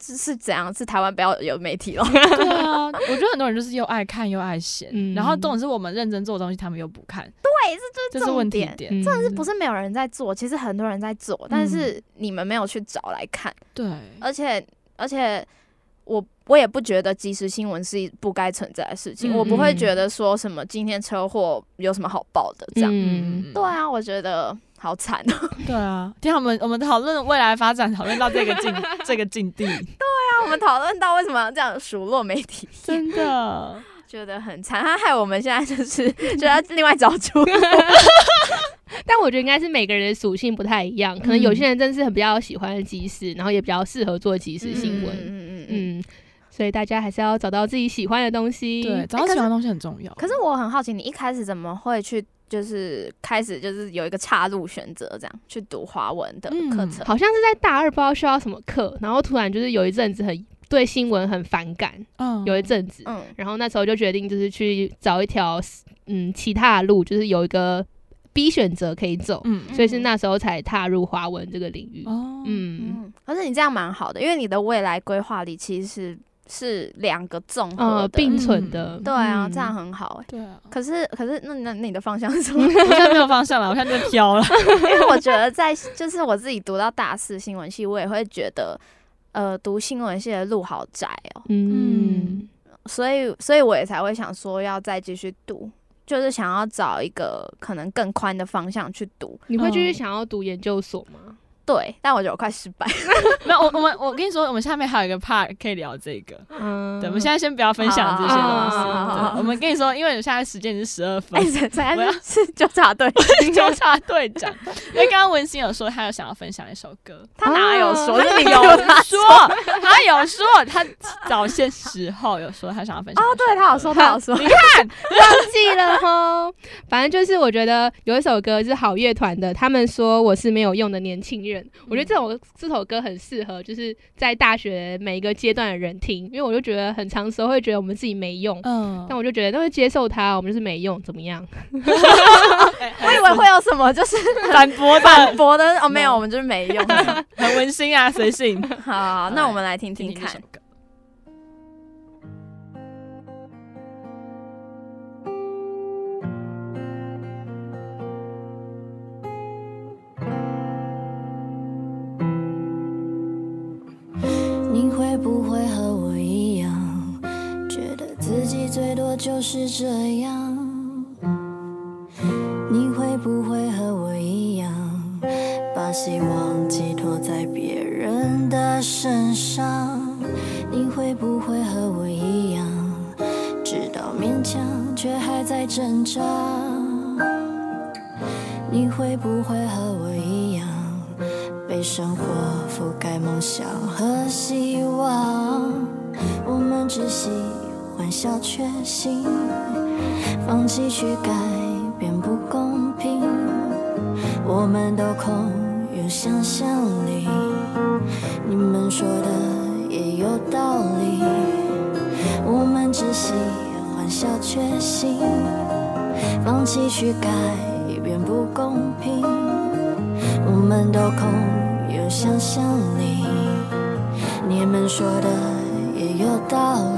Speaker 2: 是是怎样？是台湾不要有媒体了？
Speaker 1: 对啊，我觉得很多人就是又爱看又爱嫌，
Speaker 4: 嗯
Speaker 1: 然后重点是我们认真做的东西，他们又不看，
Speaker 2: 对，是这
Speaker 1: 这是问题
Speaker 2: 重点。
Speaker 1: 点。
Speaker 4: 嗯
Speaker 2: 真的是不是没有人在做？其实很多人在做，但是你们没有去找来看，
Speaker 1: 对，
Speaker 2: 而且而且我我也不觉得即时新闻是不该存在的事情，
Speaker 1: 嗯
Speaker 2: 我不会觉得说什么今天车祸有什么好报的这样。
Speaker 4: 嗯，
Speaker 2: 对啊，我觉得好惨哦。
Speaker 1: 对啊，听我们我们讨论未来发展，讨论到这个境 这个境地，
Speaker 2: 对啊我们讨论到为什么要这样数落媒体，
Speaker 1: 真的，
Speaker 2: 觉得很惨，他害我们现在就是就要另外找出路。
Speaker 4: 但我觉得应该是每个人的属性不太一样，可能有些人真的是很比较喜欢即时，然后也比较适合做即时新闻。
Speaker 2: 嗯嗯嗯嗯。
Speaker 4: 嗯，所以大家还是要找到自己喜欢的东西。
Speaker 1: 对，找到喜欢的东西很重要。
Speaker 2: 可是我很好奇，你一开始怎么会去就是开始就是有一个岔路选择，这样去读华文的课程？
Speaker 4: 好像是在大二不知道需要什么课，然后突然就是有一阵子很对新闻很反感，
Speaker 1: 嗯
Speaker 4: 有一阵子，
Speaker 2: 嗯
Speaker 4: 然后那时候就决定就是去找一条嗯其他的路，就是有一个 B 选择可以走，
Speaker 1: 嗯
Speaker 4: 所以是那时候才踏入华文这个领域。
Speaker 1: 哦，
Speaker 4: 嗯
Speaker 2: 嗯，可是你这样蛮好的，因为你的未来规划里其实是是两个综合的。
Speaker 4: 呃，并存的，
Speaker 2: 对啊，
Speaker 4: 嗯
Speaker 2: 这样很好哎、
Speaker 1: 对啊，
Speaker 2: 可是可是那那那你的方向是什么？
Speaker 1: 我现在没有方向了，我现在在飘了。
Speaker 2: 因为我觉得在就是我自己读到大四新闻系，我也会觉得，呃，读新闻系的路好窄哦，
Speaker 4: 嗯
Speaker 2: 所以所以我也才会想说要再继续读，就是想要找一个可能更宽的方向去读。
Speaker 4: 你会继续
Speaker 1: 嗯
Speaker 4: 想要读研究所吗？
Speaker 2: 对，但我觉得我快失败。
Speaker 1: 没有，我我们我跟你说，我们下面还有一个 part 可以聊这个。
Speaker 4: 嗯，
Speaker 1: 对，我们现在先不要分享这些东西。我们跟你说，因为现在时间已经十二分
Speaker 2: 哎，，
Speaker 1: 我要
Speaker 2: 样是纠察队？
Speaker 1: 纠察队长。因为刚刚文心有说，他有想要分享一首歌，
Speaker 2: 他哪有说？
Speaker 1: 他
Speaker 2: 是你
Speaker 1: 有说，他有说，他早些时候有说他想要分享
Speaker 2: 哦对他有说，他有说。
Speaker 1: 你看，
Speaker 4: 忘记了哈。反正就是我觉得有一首歌是好乐团的，他们说我是没有用的年轻人。我觉得这首这首歌很适合，就是在大学每一个阶段的人听，因为我就觉得很长时候会觉得我们自己没用。
Speaker 1: 嗯
Speaker 4: 但我就觉得，那会接受它，我们就是没用，怎么样？
Speaker 2: 我以为会有什么就是
Speaker 1: 反驳，
Speaker 2: 反驳的哦，没有，我们就是没用。
Speaker 1: 很温馨啊，随性。
Speaker 2: 好，那我们来听听看
Speaker 7: 就是这样？你会不会和我一样，把希望寄托在别人的身上？你会不会和我一样，知道勉强却还在挣扎？你会不会和我一样？被生活覆盖梦想和希望，我们只喜欢笑确幸，放弃去改变不公平。我们都空有想象力，你们说的也有道理。我们只喜欢小确幸，放弃去改变不公平。我们都空有想象力。你们说的也有道理，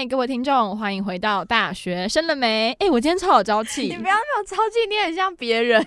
Speaker 1: 嗨，各位听众，欢迎回到大学生了没？哎、我今天超有朝气
Speaker 2: 你。不要那么朝气，你很像别人。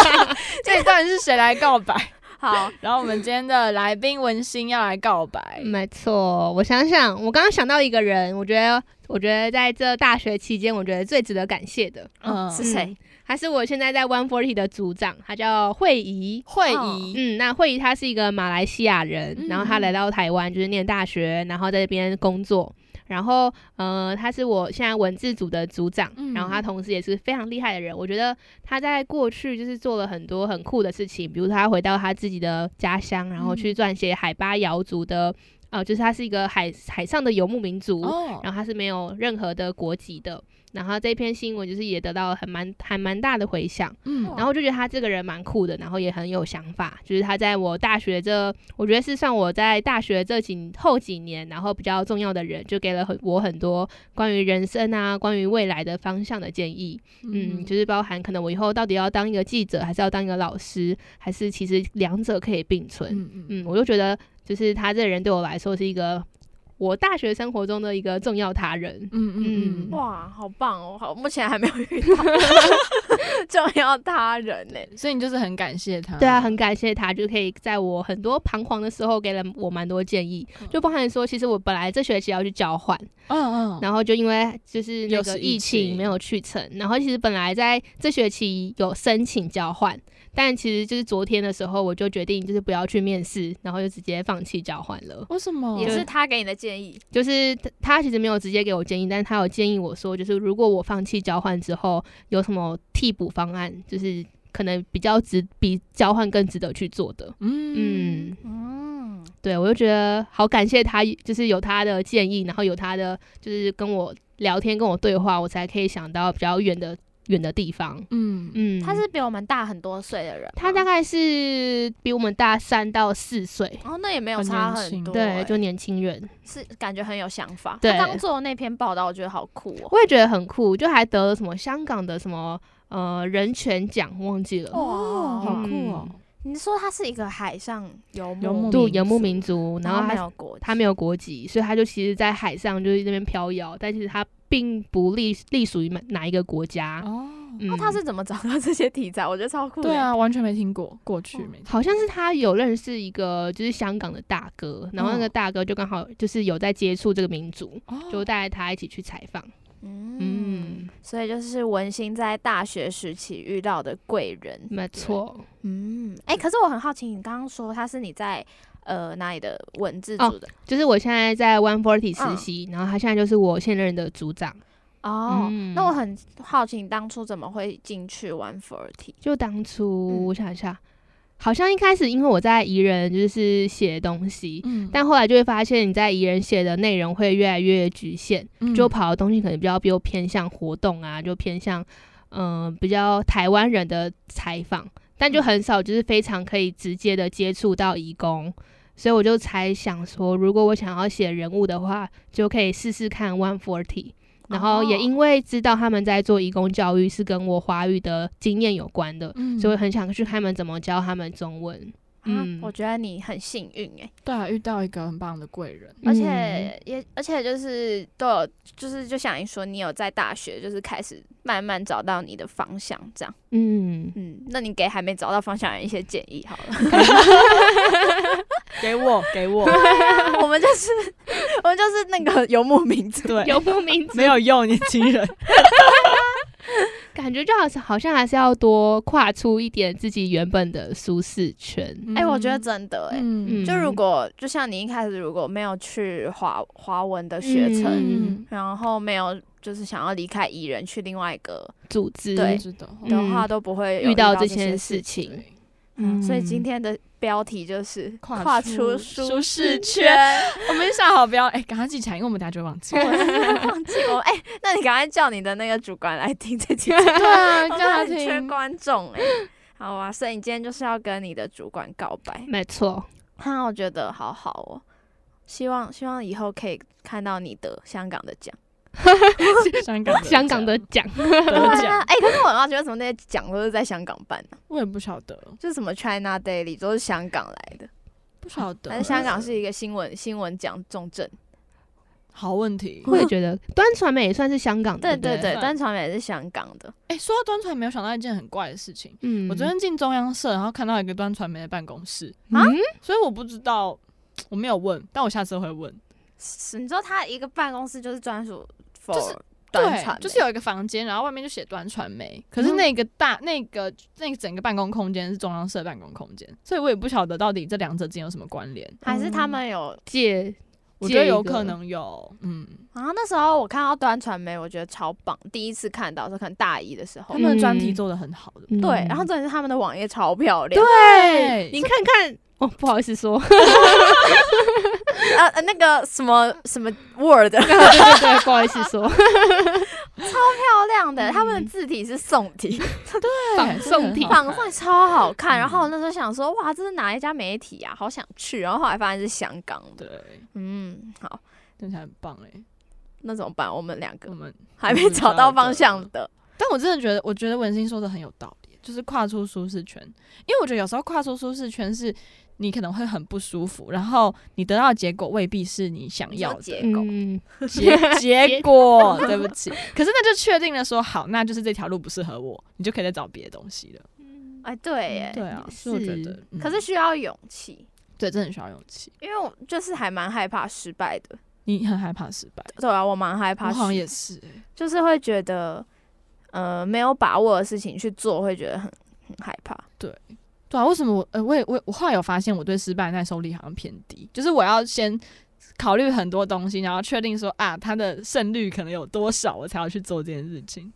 Speaker 1: 这到底是谁来告白？
Speaker 2: 好，
Speaker 1: 然后我们今天的来宾文心要来告白。
Speaker 4: 没错，我想想，我刚刚想到一个人，我觉得，我觉得在这大学期间，我觉得最值得感谢的，
Speaker 1: 嗯，
Speaker 2: 是谁？
Speaker 4: 他是我现在在 One Forty 的组长，他叫惠仪。
Speaker 1: 惠
Speaker 2: 哦
Speaker 1: 仪，
Speaker 4: 嗯，那惠仪他是一个马来西亚人，
Speaker 1: 嗯
Speaker 4: 然后他来到台湾就是念大学，然后在这边工作。然后，呃，他是我现在文字组的组长，
Speaker 1: 嗯
Speaker 4: 然后他同时也是非常厉害的人。我觉得他在过去就是做了很多很酷的事情，比如他回到他自己的家乡，然后去撰写海巴瑶族的呃，就是他是一个海海上的游牧民族，
Speaker 1: 哦，
Speaker 4: 然后他是没有任何的国籍的。然后这篇新闻就是也得到了很蛮还蛮大的回响，
Speaker 1: 嗯
Speaker 4: 然后就觉得他这个人蛮酷的，然后也很有想法。就是他在我大学这，我觉得是算我在大学这几后几年，然后比较重要的人，就给了很我很多关于人生啊、关于未来的方向的建议。嗯，就是包含可能我以后到底要当一个记者，还是要当一个老师，还是其实两者可以并存。
Speaker 1: 嗯嗯
Speaker 4: 嗯，我就觉得就是他这个人对我来说是一个我大学生活中的一个重要他人。
Speaker 1: 嗯嗯嗯，
Speaker 2: 哇，好棒哦！好，目前还没有遇到 重要他人呢。
Speaker 1: 所以你就是很感谢他，
Speaker 4: 对啊，很感谢他，就可以在我很多彷徨的时候给了我蛮多建议，就包含说，其实我本来这学期要去交换，
Speaker 1: 嗯嗯，
Speaker 4: 然后就因为就是那个疫情
Speaker 1: 情
Speaker 4: 没有去成，然后其实本来在这学期有申请交换，但其实就是昨天的时候我就决定就是不要去面试，然后就直接放弃交换了。
Speaker 1: 为什么？
Speaker 2: 也是他给你的建议，
Speaker 4: 就是他他其实没有直接给我建议，但是他有建议我说，就是如果我放弃交换之后，有什么替补方案，就是可能比较值比交换更值得去做的。
Speaker 1: 嗯。
Speaker 4: 嗯，
Speaker 2: 嗯，
Speaker 4: 对我就觉得好感谢他，就是有他的建议，然后有他的就是跟我聊天、跟我对话，我才可以想到比较远的远的地方。
Speaker 1: 嗯
Speaker 4: 嗯，
Speaker 2: 他是比我们大很多岁的人，
Speaker 4: 他大概是比我们大三到四岁，
Speaker 2: 哦，那也没有差很多
Speaker 4: 对，
Speaker 2: 欸，
Speaker 4: 就年轻人，
Speaker 2: 是感觉很有想法。
Speaker 4: 对
Speaker 2: 他刚做的那篇报道，我觉得好酷哦。
Speaker 4: 我也觉得很酷，就还得了什么香港的什么呃人权奖，忘记了。
Speaker 1: 哦，好酷哦，
Speaker 2: 你说他是一个海上游
Speaker 1: 游牧
Speaker 2: 牧，
Speaker 4: 度
Speaker 1: 民族
Speaker 4: 游牧民族，然
Speaker 2: 然后
Speaker 4: 他
Speaker 2: 有国籍，
Speaker 4: 他没有国籍，所以他就其实，在海上就是那边飘摇，但其实他并不隶隶属于哪哪一个国家。
Speaker 1: 哦，
Speaker 4: 嗯
Speaker 2: 那他是怎么找到这些题材？我觉得超酷。
Speaker 1: 对，啊，完全没听过，过去没听
Speaker 4: 好像是他有认识一个就是香港的大哥，然后那个
Speaker 1: 哦
Speaker 4: 大哥就刚好就是有在接触这个民族，
Speaker 1: 哦
Speaker 4: 就带他一起去采访。
Speaker 2: 嗯，
Speaker 4: 嗯，
Speaker 2: 所以就是文心在大学时期遇到的贵人。
Speaker 4: 没错。
Speaker 2: 嗯，哎、可是我很好奇，你刚刚说他是你在呃哪里的文字
Speaker 4: 哦
Speaker 2: 组的？
Speaker 4: 就是我现在在 One Forty 实
Speaker 2: 嗯
Speaker 4: 习，然后他现在就是我现任的组长。
Speaker 2: 哦，
Speaker 4: 嗯
Speaker 2: 那我很好奇，你当初怎么会进去 One Forty？
Speaker 4: 就当初、
Speaker 2: 嗯
Speaker 4: 我想一下，好像一开始因为我在宜人就是写东西，
Speaker 1: 嗯
Speaker 4: 但后来就会发现你在宜人写的内容会越来越局限，
Speaker 1: 嗯
Speaker 4: 就跑的东西可能比较比较偏向活动啊，就偏向嗯、呃比较台湾人的采访，但就很少就是非常可以直接的接触到义工。所以我就才想说，如果我想要写人物的话，就可以试试看 One Forty。然后也
Speaker 2: 哦。
Speaker 4: 因为知道他们在做义工教育是跟我华语的经验有关的，
Speaker 1: 嗯。
Speaker 4: 所以我很想去看他们怎么教他们中文。
Speaker 2: 嗯
Speaker 4: 嗯，
Speaker 2: 我觉得你很幸运哎、
Speaker 1: 对啊，遇到一个很棒的贵人，
Speaker 2: 而
Speaker 4: 嗯。
Speaker 2: 且也而且就是都有，就是就像你说，你有在大学就是开始慢慢找到你的方向，这样。
Speaker 4: 嗯，
Speaker 2: 嗯，那你给还没找到方向的人一些建议好了。
Speaker 1: 给 我给我，
Speaker 2: 我们就是我们就是那个游牧民族，
Speaker 1: 对，
Speaker 4: 游牧民族。
Speaker 1: 没有用，年轻人，
Speaker 4: 感觉就好像好像还是要多跨出一点自己原本的舒适圈。
Speaker 2: 哎、我觉得真的哎、
Speaker 1: 嗯
Speaker 2: 就如果就像你一开始如果没有去华华文的学程，
Speaker 4: 嗯。
Speaker 2: 然后没有就是想要离开蚁人去另外一个
Speaker 4: 组织
Speaker 2: 对，的
Speaker 4: 嗯
Speaker 2: 话，都不会
Speaker 4: 遇到
Speaker 2: 这些事
Speaker 4: 事情，
Speaker 1: 对
Speaker 2: 嗯，所以
Speaker 4: 嗯
Speaker 2: 今天的标题就是
Speaker 1: 跨
Speaker 2: 跨
Speaker 1: 出
Speaker 2: 出
Speaker 1: 舒
Speaker 2: 适
Speaker 1: 适圈。我们想好标，哎，赶快记起来，因为我们等下就会忘记。
Speaker 2: 了 忘记我哎、那你赶快叫你的那个主管来听这期节目，
Speaker 1: 对啊，
Speaker 2: 我们
Speaker 1: 叫他
Speaker 2: 很缺。观众哎、好啊，所以你今天就是要跟你的主管告白，
Speaker 4: 没错，
Speaker 2: 那，我觉得好好哦，希望希望以后可以看到你得香港的奖。
Speaker 1: 香港
Speaker 4: 香港的奖，
Speaker 2: 哎、可是我很好奇，为什么那些奖都是在香港办的、
Speaker 1: 我也不晓得，
Speaker 2: 就是什么 China Daily 都是香港来的，
Speaker 1: 不晓得。
Speaker 2: 还是香港是一个新闻新闻奖重镇？
Speaker 1: 好问题。
Speaker 4: 我也觉得端传媒也算是香港的，
Speaker 2: 对
Speaker 4: 对对，
Speaker 2: 端传媒也是香港的。
Speaker 1: 哎，说到端传媒，我想到一件很怪的事情。
Speaker 4: 嗯
Speaker 1: 我昨天进中央社，然后看到一个端传媒的办公室，
Speaker 2: 啊
Speaker 4: 嗯
Speaker 1: 所以我不知道，我没有问，但我下次会问。
Speaker 2: 是你知道他一个办公室就是专属 for
Speaker 1: 就是
Speaker 2: 端传，
Speaker 1: 就是有一个房间，然后外面就写端传媒，可是那个大、那个那个整个办公空间是中央社办公空间，所以我也不晓得到底这两者之间有什么关联。
Speaker 2: 还是他们有
Speaker 4: 借，
Speaker 1: 我觉得有可能有，嗯，
Speaker 2: 然后那时候我看到端传媒，我觉得超棒。第一次看到是可能大一的时候
Speaker 1: 他，们的专题
Speaker 4: 嗯
Speaker 1: 做的很好的。
Speaker 4: 嗯
Speaker 2: 对，然后重点是他们的网页超漂亮。
Speaker 1: 对
Speaker 4: 你看看，哦，不好意思说，
Speaker 2: 呃呃那个什么什么 word
Speaker 4: 对对对，不好意思说，超
Speaker 2: 漂亮的，他们的字体是宋体，
Speaker 1: 对，仿
Speaker 4: 宋体
Speaker 2: 仿上超好看。
Speaker 1: 嗯
Speaker 2: 然后我那时候想说，哇，这是哪一家媒体啊？好想去。然后后来发现是香港的。
Speaker 1: 对，
Speaker 2: 嗯，好，
Speaker 1: 听起来很棒哎。
Speaker 2: 那怎么办？我们两个
Speaker 1: 我们
Speaker 2: 还没找到方向的。
Speaker 1: 但我真的觉得，我觉得文心说的很有道理，就是跨出舒适圈。因为我觉得有时候跨出舒适圈是你可能会很不舒服，然后你得到的结果未必是你想要的
Speaker 2: 结果
Speaker 4: 嗯，
Speaker 1: 结 结果。对不起，可是那就确定了说好，那就是这条路不适合我，你就可以再找别的东西了。
Speaker 2: 哎，对耶。
Speaker 1: 对啊，
Speaker 4: 也
Speaker 1: 所以我觉
Speaker 4: 是
Speaker 1: 得，嗯
Speaker 2: 可是需要勇气，
Speaker 1: 对，真的很需要勇气。
Speaker 2: 因为我就是还蛮害怕失败的。
Speaker 1: 你很害怕失败，
Speaker 2: 对啊，我蛮害怕失，
Speaker 1: 我好像也是欸。
Speaker 2: 就是会觉得，呃，没有把握的事情去做，会觉得很很害怕。
Speaker 1: 对啊，为什么我呃，我也我我后来有发现，我对失败耐受力好像偏低，就是我要先考虑很多东西，然后确定说啊，它的胜率可能有多少，我才要去做这件事情。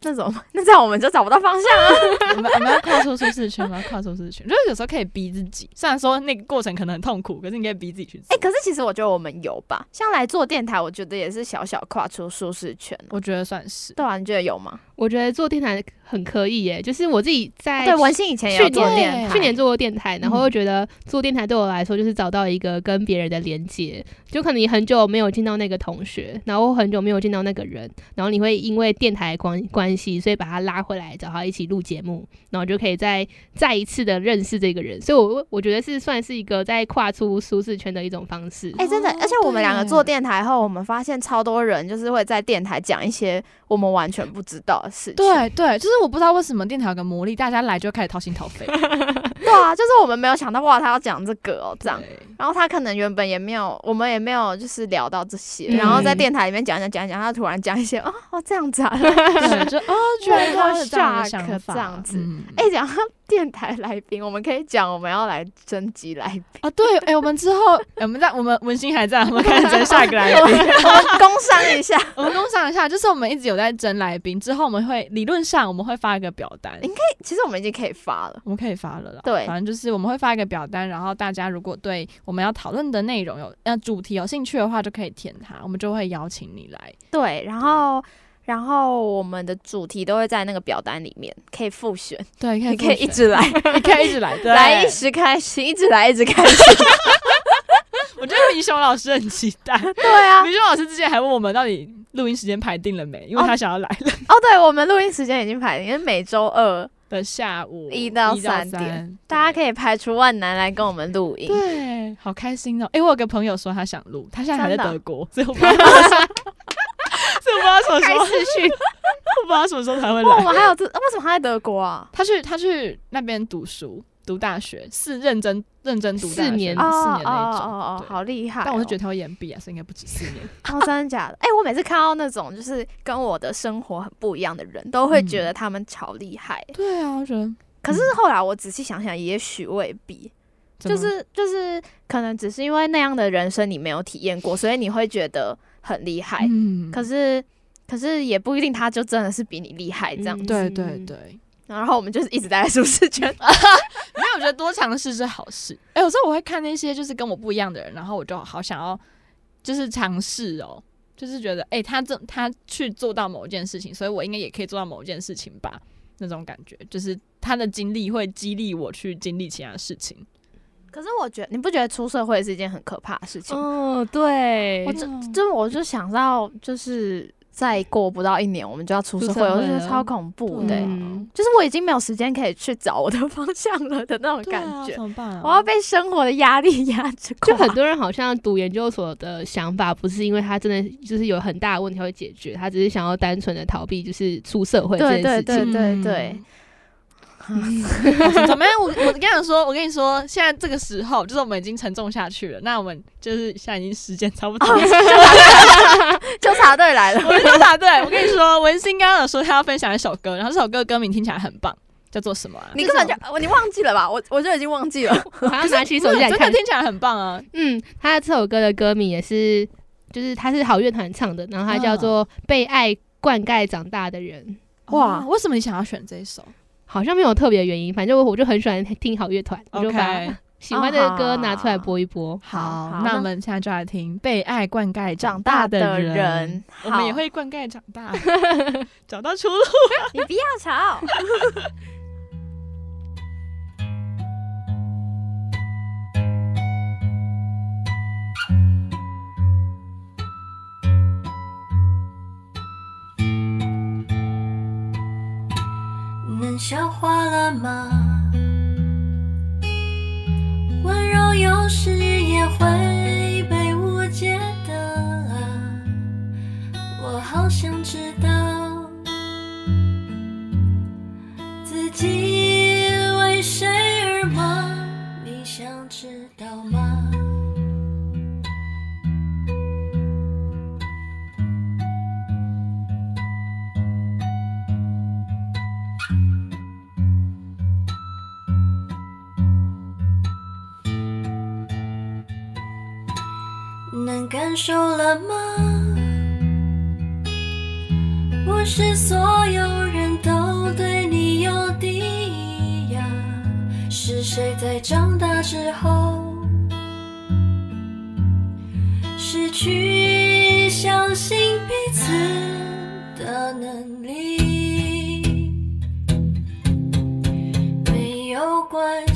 Speaker 2: 那怎么办？那这样我们就找不到方向啊！
Speaker 1: 我们我们要跨出舒适圈，我们要跨出舒适圈，就是有时候可以逼自己，虽然说那个过程可能很痛苦，可是你可以逼自己去做。
Speaker 2: 哎、可是其实我觉得我们有吧，像来做电台，我觉得也是小小跨出舒适圈。
Speaker 1: 我觉得算是。
Speaker 2: 对啊，你觉得有吗？
Speaker 4: 我觉得做电台很可以耶，就是我自己在
Speaker 2: 对，文心以前也有
Speaker 4: 去年
Speaker 2: 做电台，
Speaker 4: 去年做过电台，然后
Speaker 1: 嗯。
Speaker 4: 又觉得做电台对我来说就是找到一个跟别人的连接，就可能你很久没有见到那个同学，然后很久没有见到那个人，然后你会因为电台关关系，所以把他拉回来，找他一起录节目，然后就可以再再一次的认识这个人，所以我我觉得是算是一个在跨出舒适圈的一种方式。
Speaker 2: 哎、真的，
Speaker 1: 哦
Speaker 2: 而且我们两个做电台后，我们发现超多人就是会在电台讲一些我们完全不知道的事情。
Speaker 1: 对对，就是我不知道为什么电台有个魔力，大家来就开始掏心掏肺。
Speaker 2: 对啊，就是我们没有想到，哇，他要讲这个哦，这样。然后他可能原本也没有，我们也没有就是聊到这些，
Speaker 4: 嗯
Speaker 2: 然后在电台里面讲讲讲讲，他突然讲一些哦哦这样子啊，
Speaker 1: 对，就哦，居然他有这样的
Speaker 2: shock
Speaker 1: 想法，
Speaker 2: 这样子
Speaker 1: 嗯
Speaker 2: 哎、讲到电台来宾，我们可以讲我们要来征集来宾，
Speaker 1: 啊，对，哎、我们之后，哎 我们在我们文心还在，我们开始征下一个来宾。
Speaker 2: 我们工商一下，
Speaker 1: 我们工商一下，就是我们一直有在征来宾，之后我们会理论上我们会发一个表单，
Speaker 2: 应该其实我们已经可以发了。
Speaker 1: 我们可以发了啦。
Speaker 2: 对
Speaker 1: 反正就是我们会发一个表单，然后大家如果对我们要讨论的内容有呃主题有兴趣的话，就可以填它，我们就会邀请你来。
Speaker 2: 对，然后然后我们的主题都会在那个表单里面，可以复选，
Speaker 1: 对，可以
Speaker 2: 你可以，一直来，
Speaker 1: 你可以一直来，对
Speaker 2: 来一时开心，一直来一直开心。
Speaker 1: 我觉得明雄老师很期待。
Speaker 2: 对啊，
Speaker 1: 明雄老师之前还问我们到底录音时间排定了没，因为他想要来了
Speaker 2: 哦，对，我们录音时间已经排定，是每周二，
Speaker 1: 的下午
Speaker 2: 一到
Speaker 1: 三
Speaker 2: 三点大家可以排除万难来跟我们录音。
Speaker 1: 对，好开心哦！哎、我有个朋友说他想录，他现在还在德国，所以我不知道他什么，所以我不知道什么时候，
Speaker 4: 开视讯，
Speaker 1: 我不知道什么时候才会
Speaker 2: 来，我。们还有这，为什么他在德国啊？
Speaker 1: 他去他去那边读书，读大学，是认真认真读大学
Speaker 4: 四年
Speaker 1: 四年那一种。
Speaker 2: 哦哦哦，好厉害哦！
Speaker 1: 但我是觉得他会延毕啊，所以应该不止四年。
Speaker 2: 哦，真的假的？哎、我每次看到那种就是跟我的生活很不一样的人，都会觉得他们超厉害。
Speaker 1: 对啊，我觉得
Speaker 2: 可是后来我仔细想想，也许未必，就是就是可能只是因为那样的人生你没有体验过，所以你会觉得很厉害。
Speaker 1: 嗯，
Speaker 2: 可是可是也不一定，他就真的是比你厉害这样。
Speaker 4: 嗯
Speaker 1: 对对对，
Speaker 2: 然后我们就是一直待在舒适圈。
Speaker 1: 没有，我觉得多尝试是好事。哎、有时候我会看那些就是跟我不一样的人，然后我就好想要就是尝试哦，就是觉得哎、他这他去做到某件事情，所以我应该也可以做到某件事情吧，那种感觉，就是他的经历会激励我去经历其他事情。
Speaker 2: 可是我觉得，你不觉得出社会是一件很可怕的事情吗？
Speaker 4: 哦，对
Speaker 2: 我，就就我就想到，就是再过不到一年，我们就要出社会，我就觉得超恐怖的、就是我已经没有时间可以去找我的方向了的那种感觉。
Speaker 1: 怎么办啊？
Speaker 2: 我要被生活的压力压着，
Speaker 4: 就很多人好像读研究所的想法，不是因为他真的就是有很大的问题会解决，他只是想要单纯的逃避，就是出社会这件事情。
Speaker 2: 对对对
Speaker 1: 嗯
Speaker 2: 对，
Speaker 1: 怎么样？我我跟你说，我跟你说，现在这个时候就是我们已经沉重下去了，那我们就是现在已经时间差不多了。
Speaker 2: 纠察队来了。
Speaker 1: 我们纠察队。我跟你说，文心刚刚有说他要分享一首歌，然后这首歌歌名听起来很棒，叫做什么啊？
Speaker 2: 你根本就你忘记了吧？我我就已经忘记了。
Speaker 4: 我还要拿起手机来看。
Speaker 1: 真的听起来很棒啊！
Speaker 4: 嗯，他这首歌的歌名也是，就是他是好乐团唱的，然后他叫做《被爱灌溉长大的人》。
Speaker 1: 哇，为什么你想要选这一首
Speaker 4: 好像没有特别的原因，反正我我就很喜欢听好乐团，我就把喜欢的歌拿出来播一播。
Speaker 1: 好，
Speaker 2: 好那
Speaker 1: 那我们现在就来听《被爱灌溉
Speaker 2: 长
Speaker 1: 大
Speaker 2: 大的
Speaker 1: 人》
Speaker 2: 人
Speaker 1: 我们也会灌溉长大，找到出路。
Speaker 2: 你不要吵。
Speaker 7: 消化了吗？温柔有时也会被误解的啊，我好想知道自己为谁而忙，你想知道吗？能感受了吗？不是所有人都对你有敌意呀，是谁在长大之后失去相信彼此的能力？没有关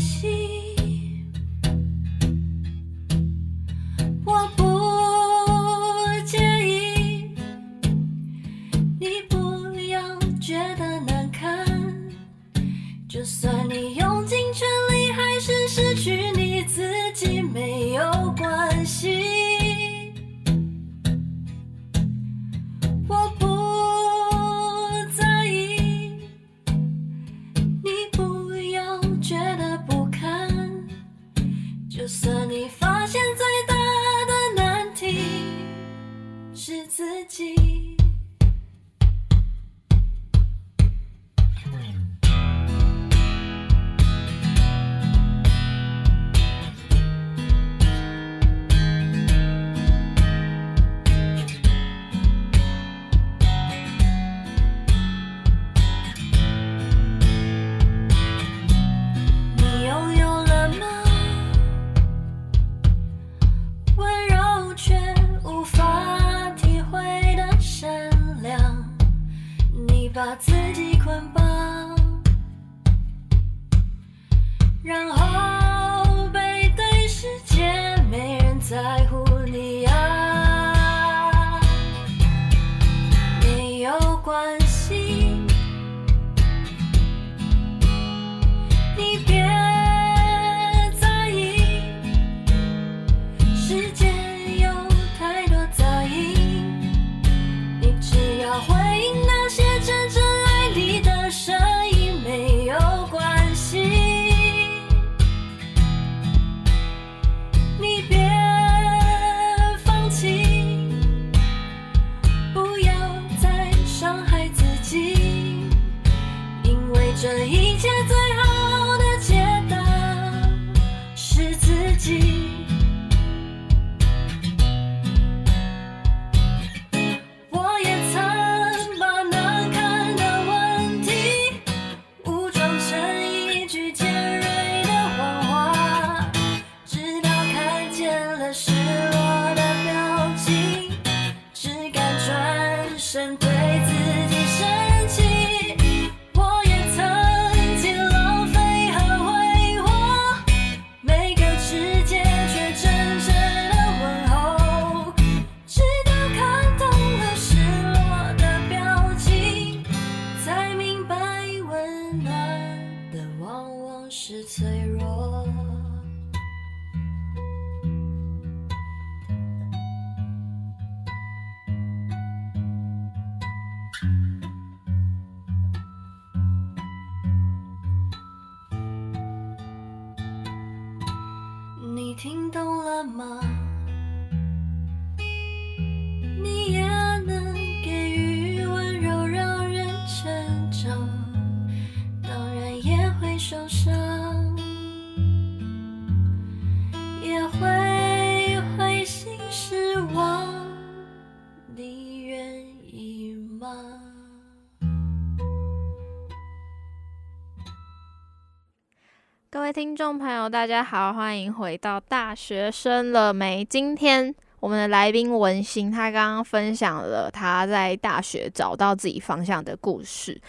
Speaker 2: 各位听众朋友，大家好，欢迎回到大学生了没？今天我们的来宾文心，他刚刚分享了他在大学找到自己方向的故事，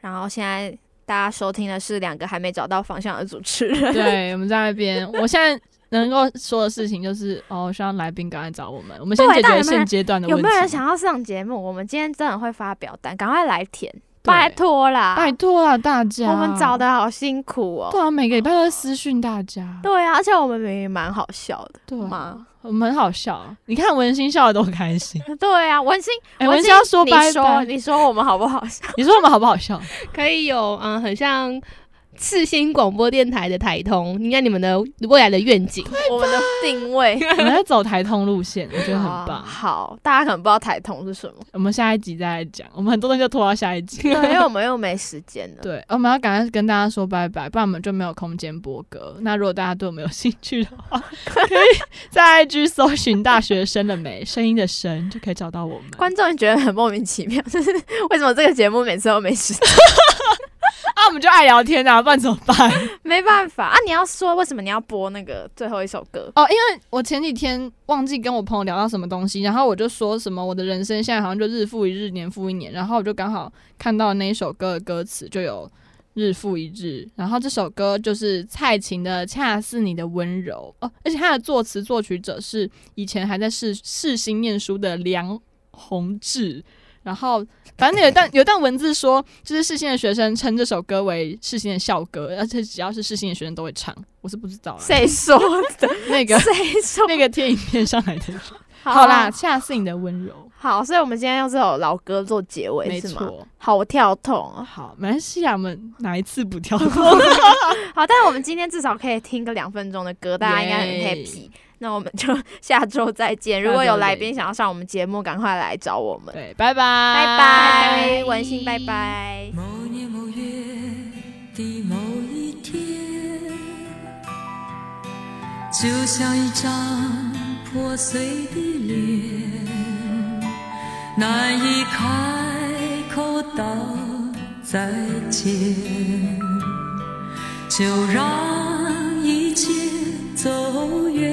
Speaker 2: 然后现在大家收听的是两个还没找到方向的主持人。
Speaker 1: 对，我们在那边，我现在能够说的事情就是，哦，希望来宾赶快找我们，我们先解决现阶段的问题。
Speaker 2: 有没有人想要上节目？我们今天真的会发表单，赶快来填，
Speaker 1: 对
Speaker 2: 拜托啦！
Speaker 1: 拜托啦大家，
Speaker 2: 我们找的好辛苦哦。
Speaker 1: 对啊，每个礼拜都在私讯大家，
Speaker 2: 对啊，而且我们明明蛮好笑的
Speaker 1: 对
Speaker 2: 吗。
Speaker 1: 我们很好笑。你看文心笑的多开心，
Speaker 2: 对啊，文心，
Speaker 1: 哎，
Speaker 2: 文
Speaker 1: 文心要说
Speaker 2: 你
Speaker 1: 拜
Speaker 2: 说
Speaker 1: 拜，
Speaker 2: 你说我们好不好笑？
Speaker 1: 你说我们好不好笑？
Speaker 4: 可以有嗯，很像世新广播电台的台通，应该你们的未来的愿景。
Speaker 2: 我们的定位
Speaker 1: 我们在走台通路线，我觉得很
Speaker 2: 啊
Speaker 1: 棒。
Speaker 2: 好，大家可能不知道台通是什么，
Speaker 1: 我们下一集再来讲，我们很多东西就拖到下一集。
Speaker 2: 对，因为我们又没时间了。
Speaker 1: 对，我们要赶快跟大家说拜拜，不然我们就没有空间播歌。那如果大家对我们有兴趣的话，可以在 IG 搜寻“大学生了没”，声音的声就可以找到我们。
Speaker 2: 观众觉得很莫名其妙，就是为什么这个节目每次都没时间？
Speaker 1: 啊，我们就爱聊天啊，不然怎么办？
Speaker 2: 没办法啊！你要说为什么你要播那个最后一首歌？
Speaker 1: 哦，因为我前几天忘记跟我朋友聊到什么东西，然后我就说什么我的人生现在好像就日复一日，年复一年，然后我就刚好看到那一首歌的歌词就有日复一日，然后这首歌就是蔡琴的《恰似你的温柔》哦，而且它的作词作曲者是以前还在世世新念书的梁宏志。然后，反正有一段有一段文字说，就是世新的学生称这首歌为世新的校歌，而且只要是世新的学生都会唱。我是不知道啦，
Speaker 2: 谁说的？
Speaker 1: 那个
Speaker 2: 谁说？
Speaker 1: 那个贴影片上来的 人。好啦，恰似你的温柔，
Speaker 2: 好，所以我们今天用这首老歌做结尾，
Speaker 1: 没？错。
Speaker 2: 好跳痛哦！
Speaker 1: 好，没关系啊，我们哪一次不跳痛？
Speaker 2: 好，但是我们今天至少可以听个两分钟的歌，大家应该很
Speaker 1: 耶
Speaker 2: happy。那我们 就下周再见。如果有来宾想要上我们节目，赶快来找我们。
Speaker 1: 对，拜拜，
Speaker 2: 拜拜，文心，拜拜。
Speaker 7: 某年某月的某一天，就像一张破碎的脸，难以开口道再见，就让一切走远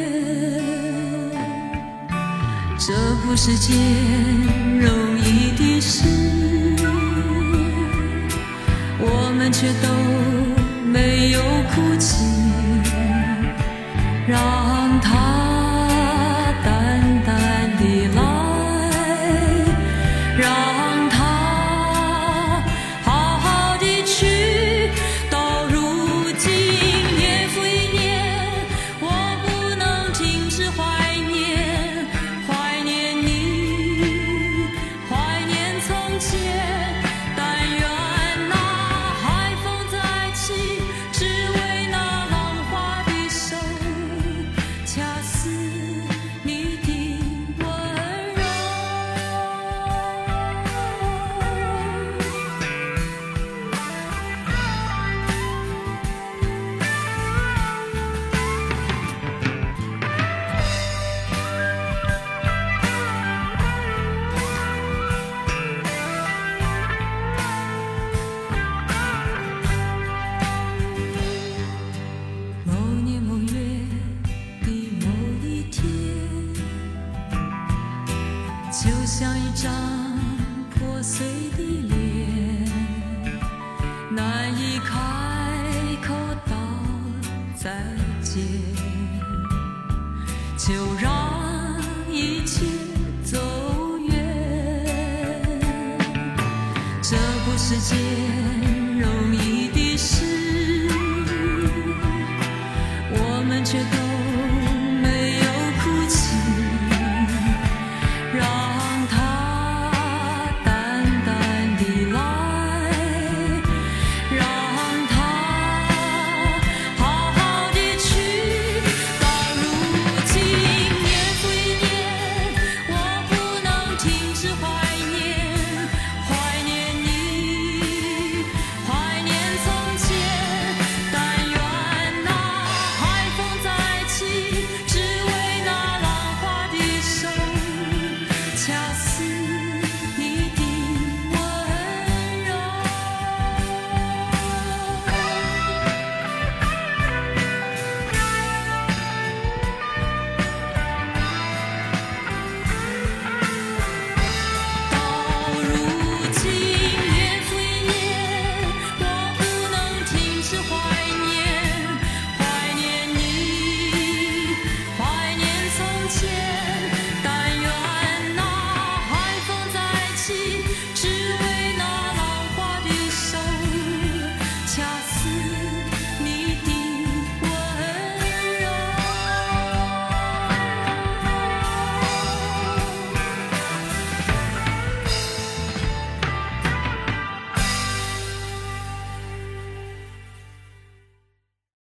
Speaker 7: 这不是件容易的事我们却都没有哭泣让就像一张破碎的脸难以开口道再见。就让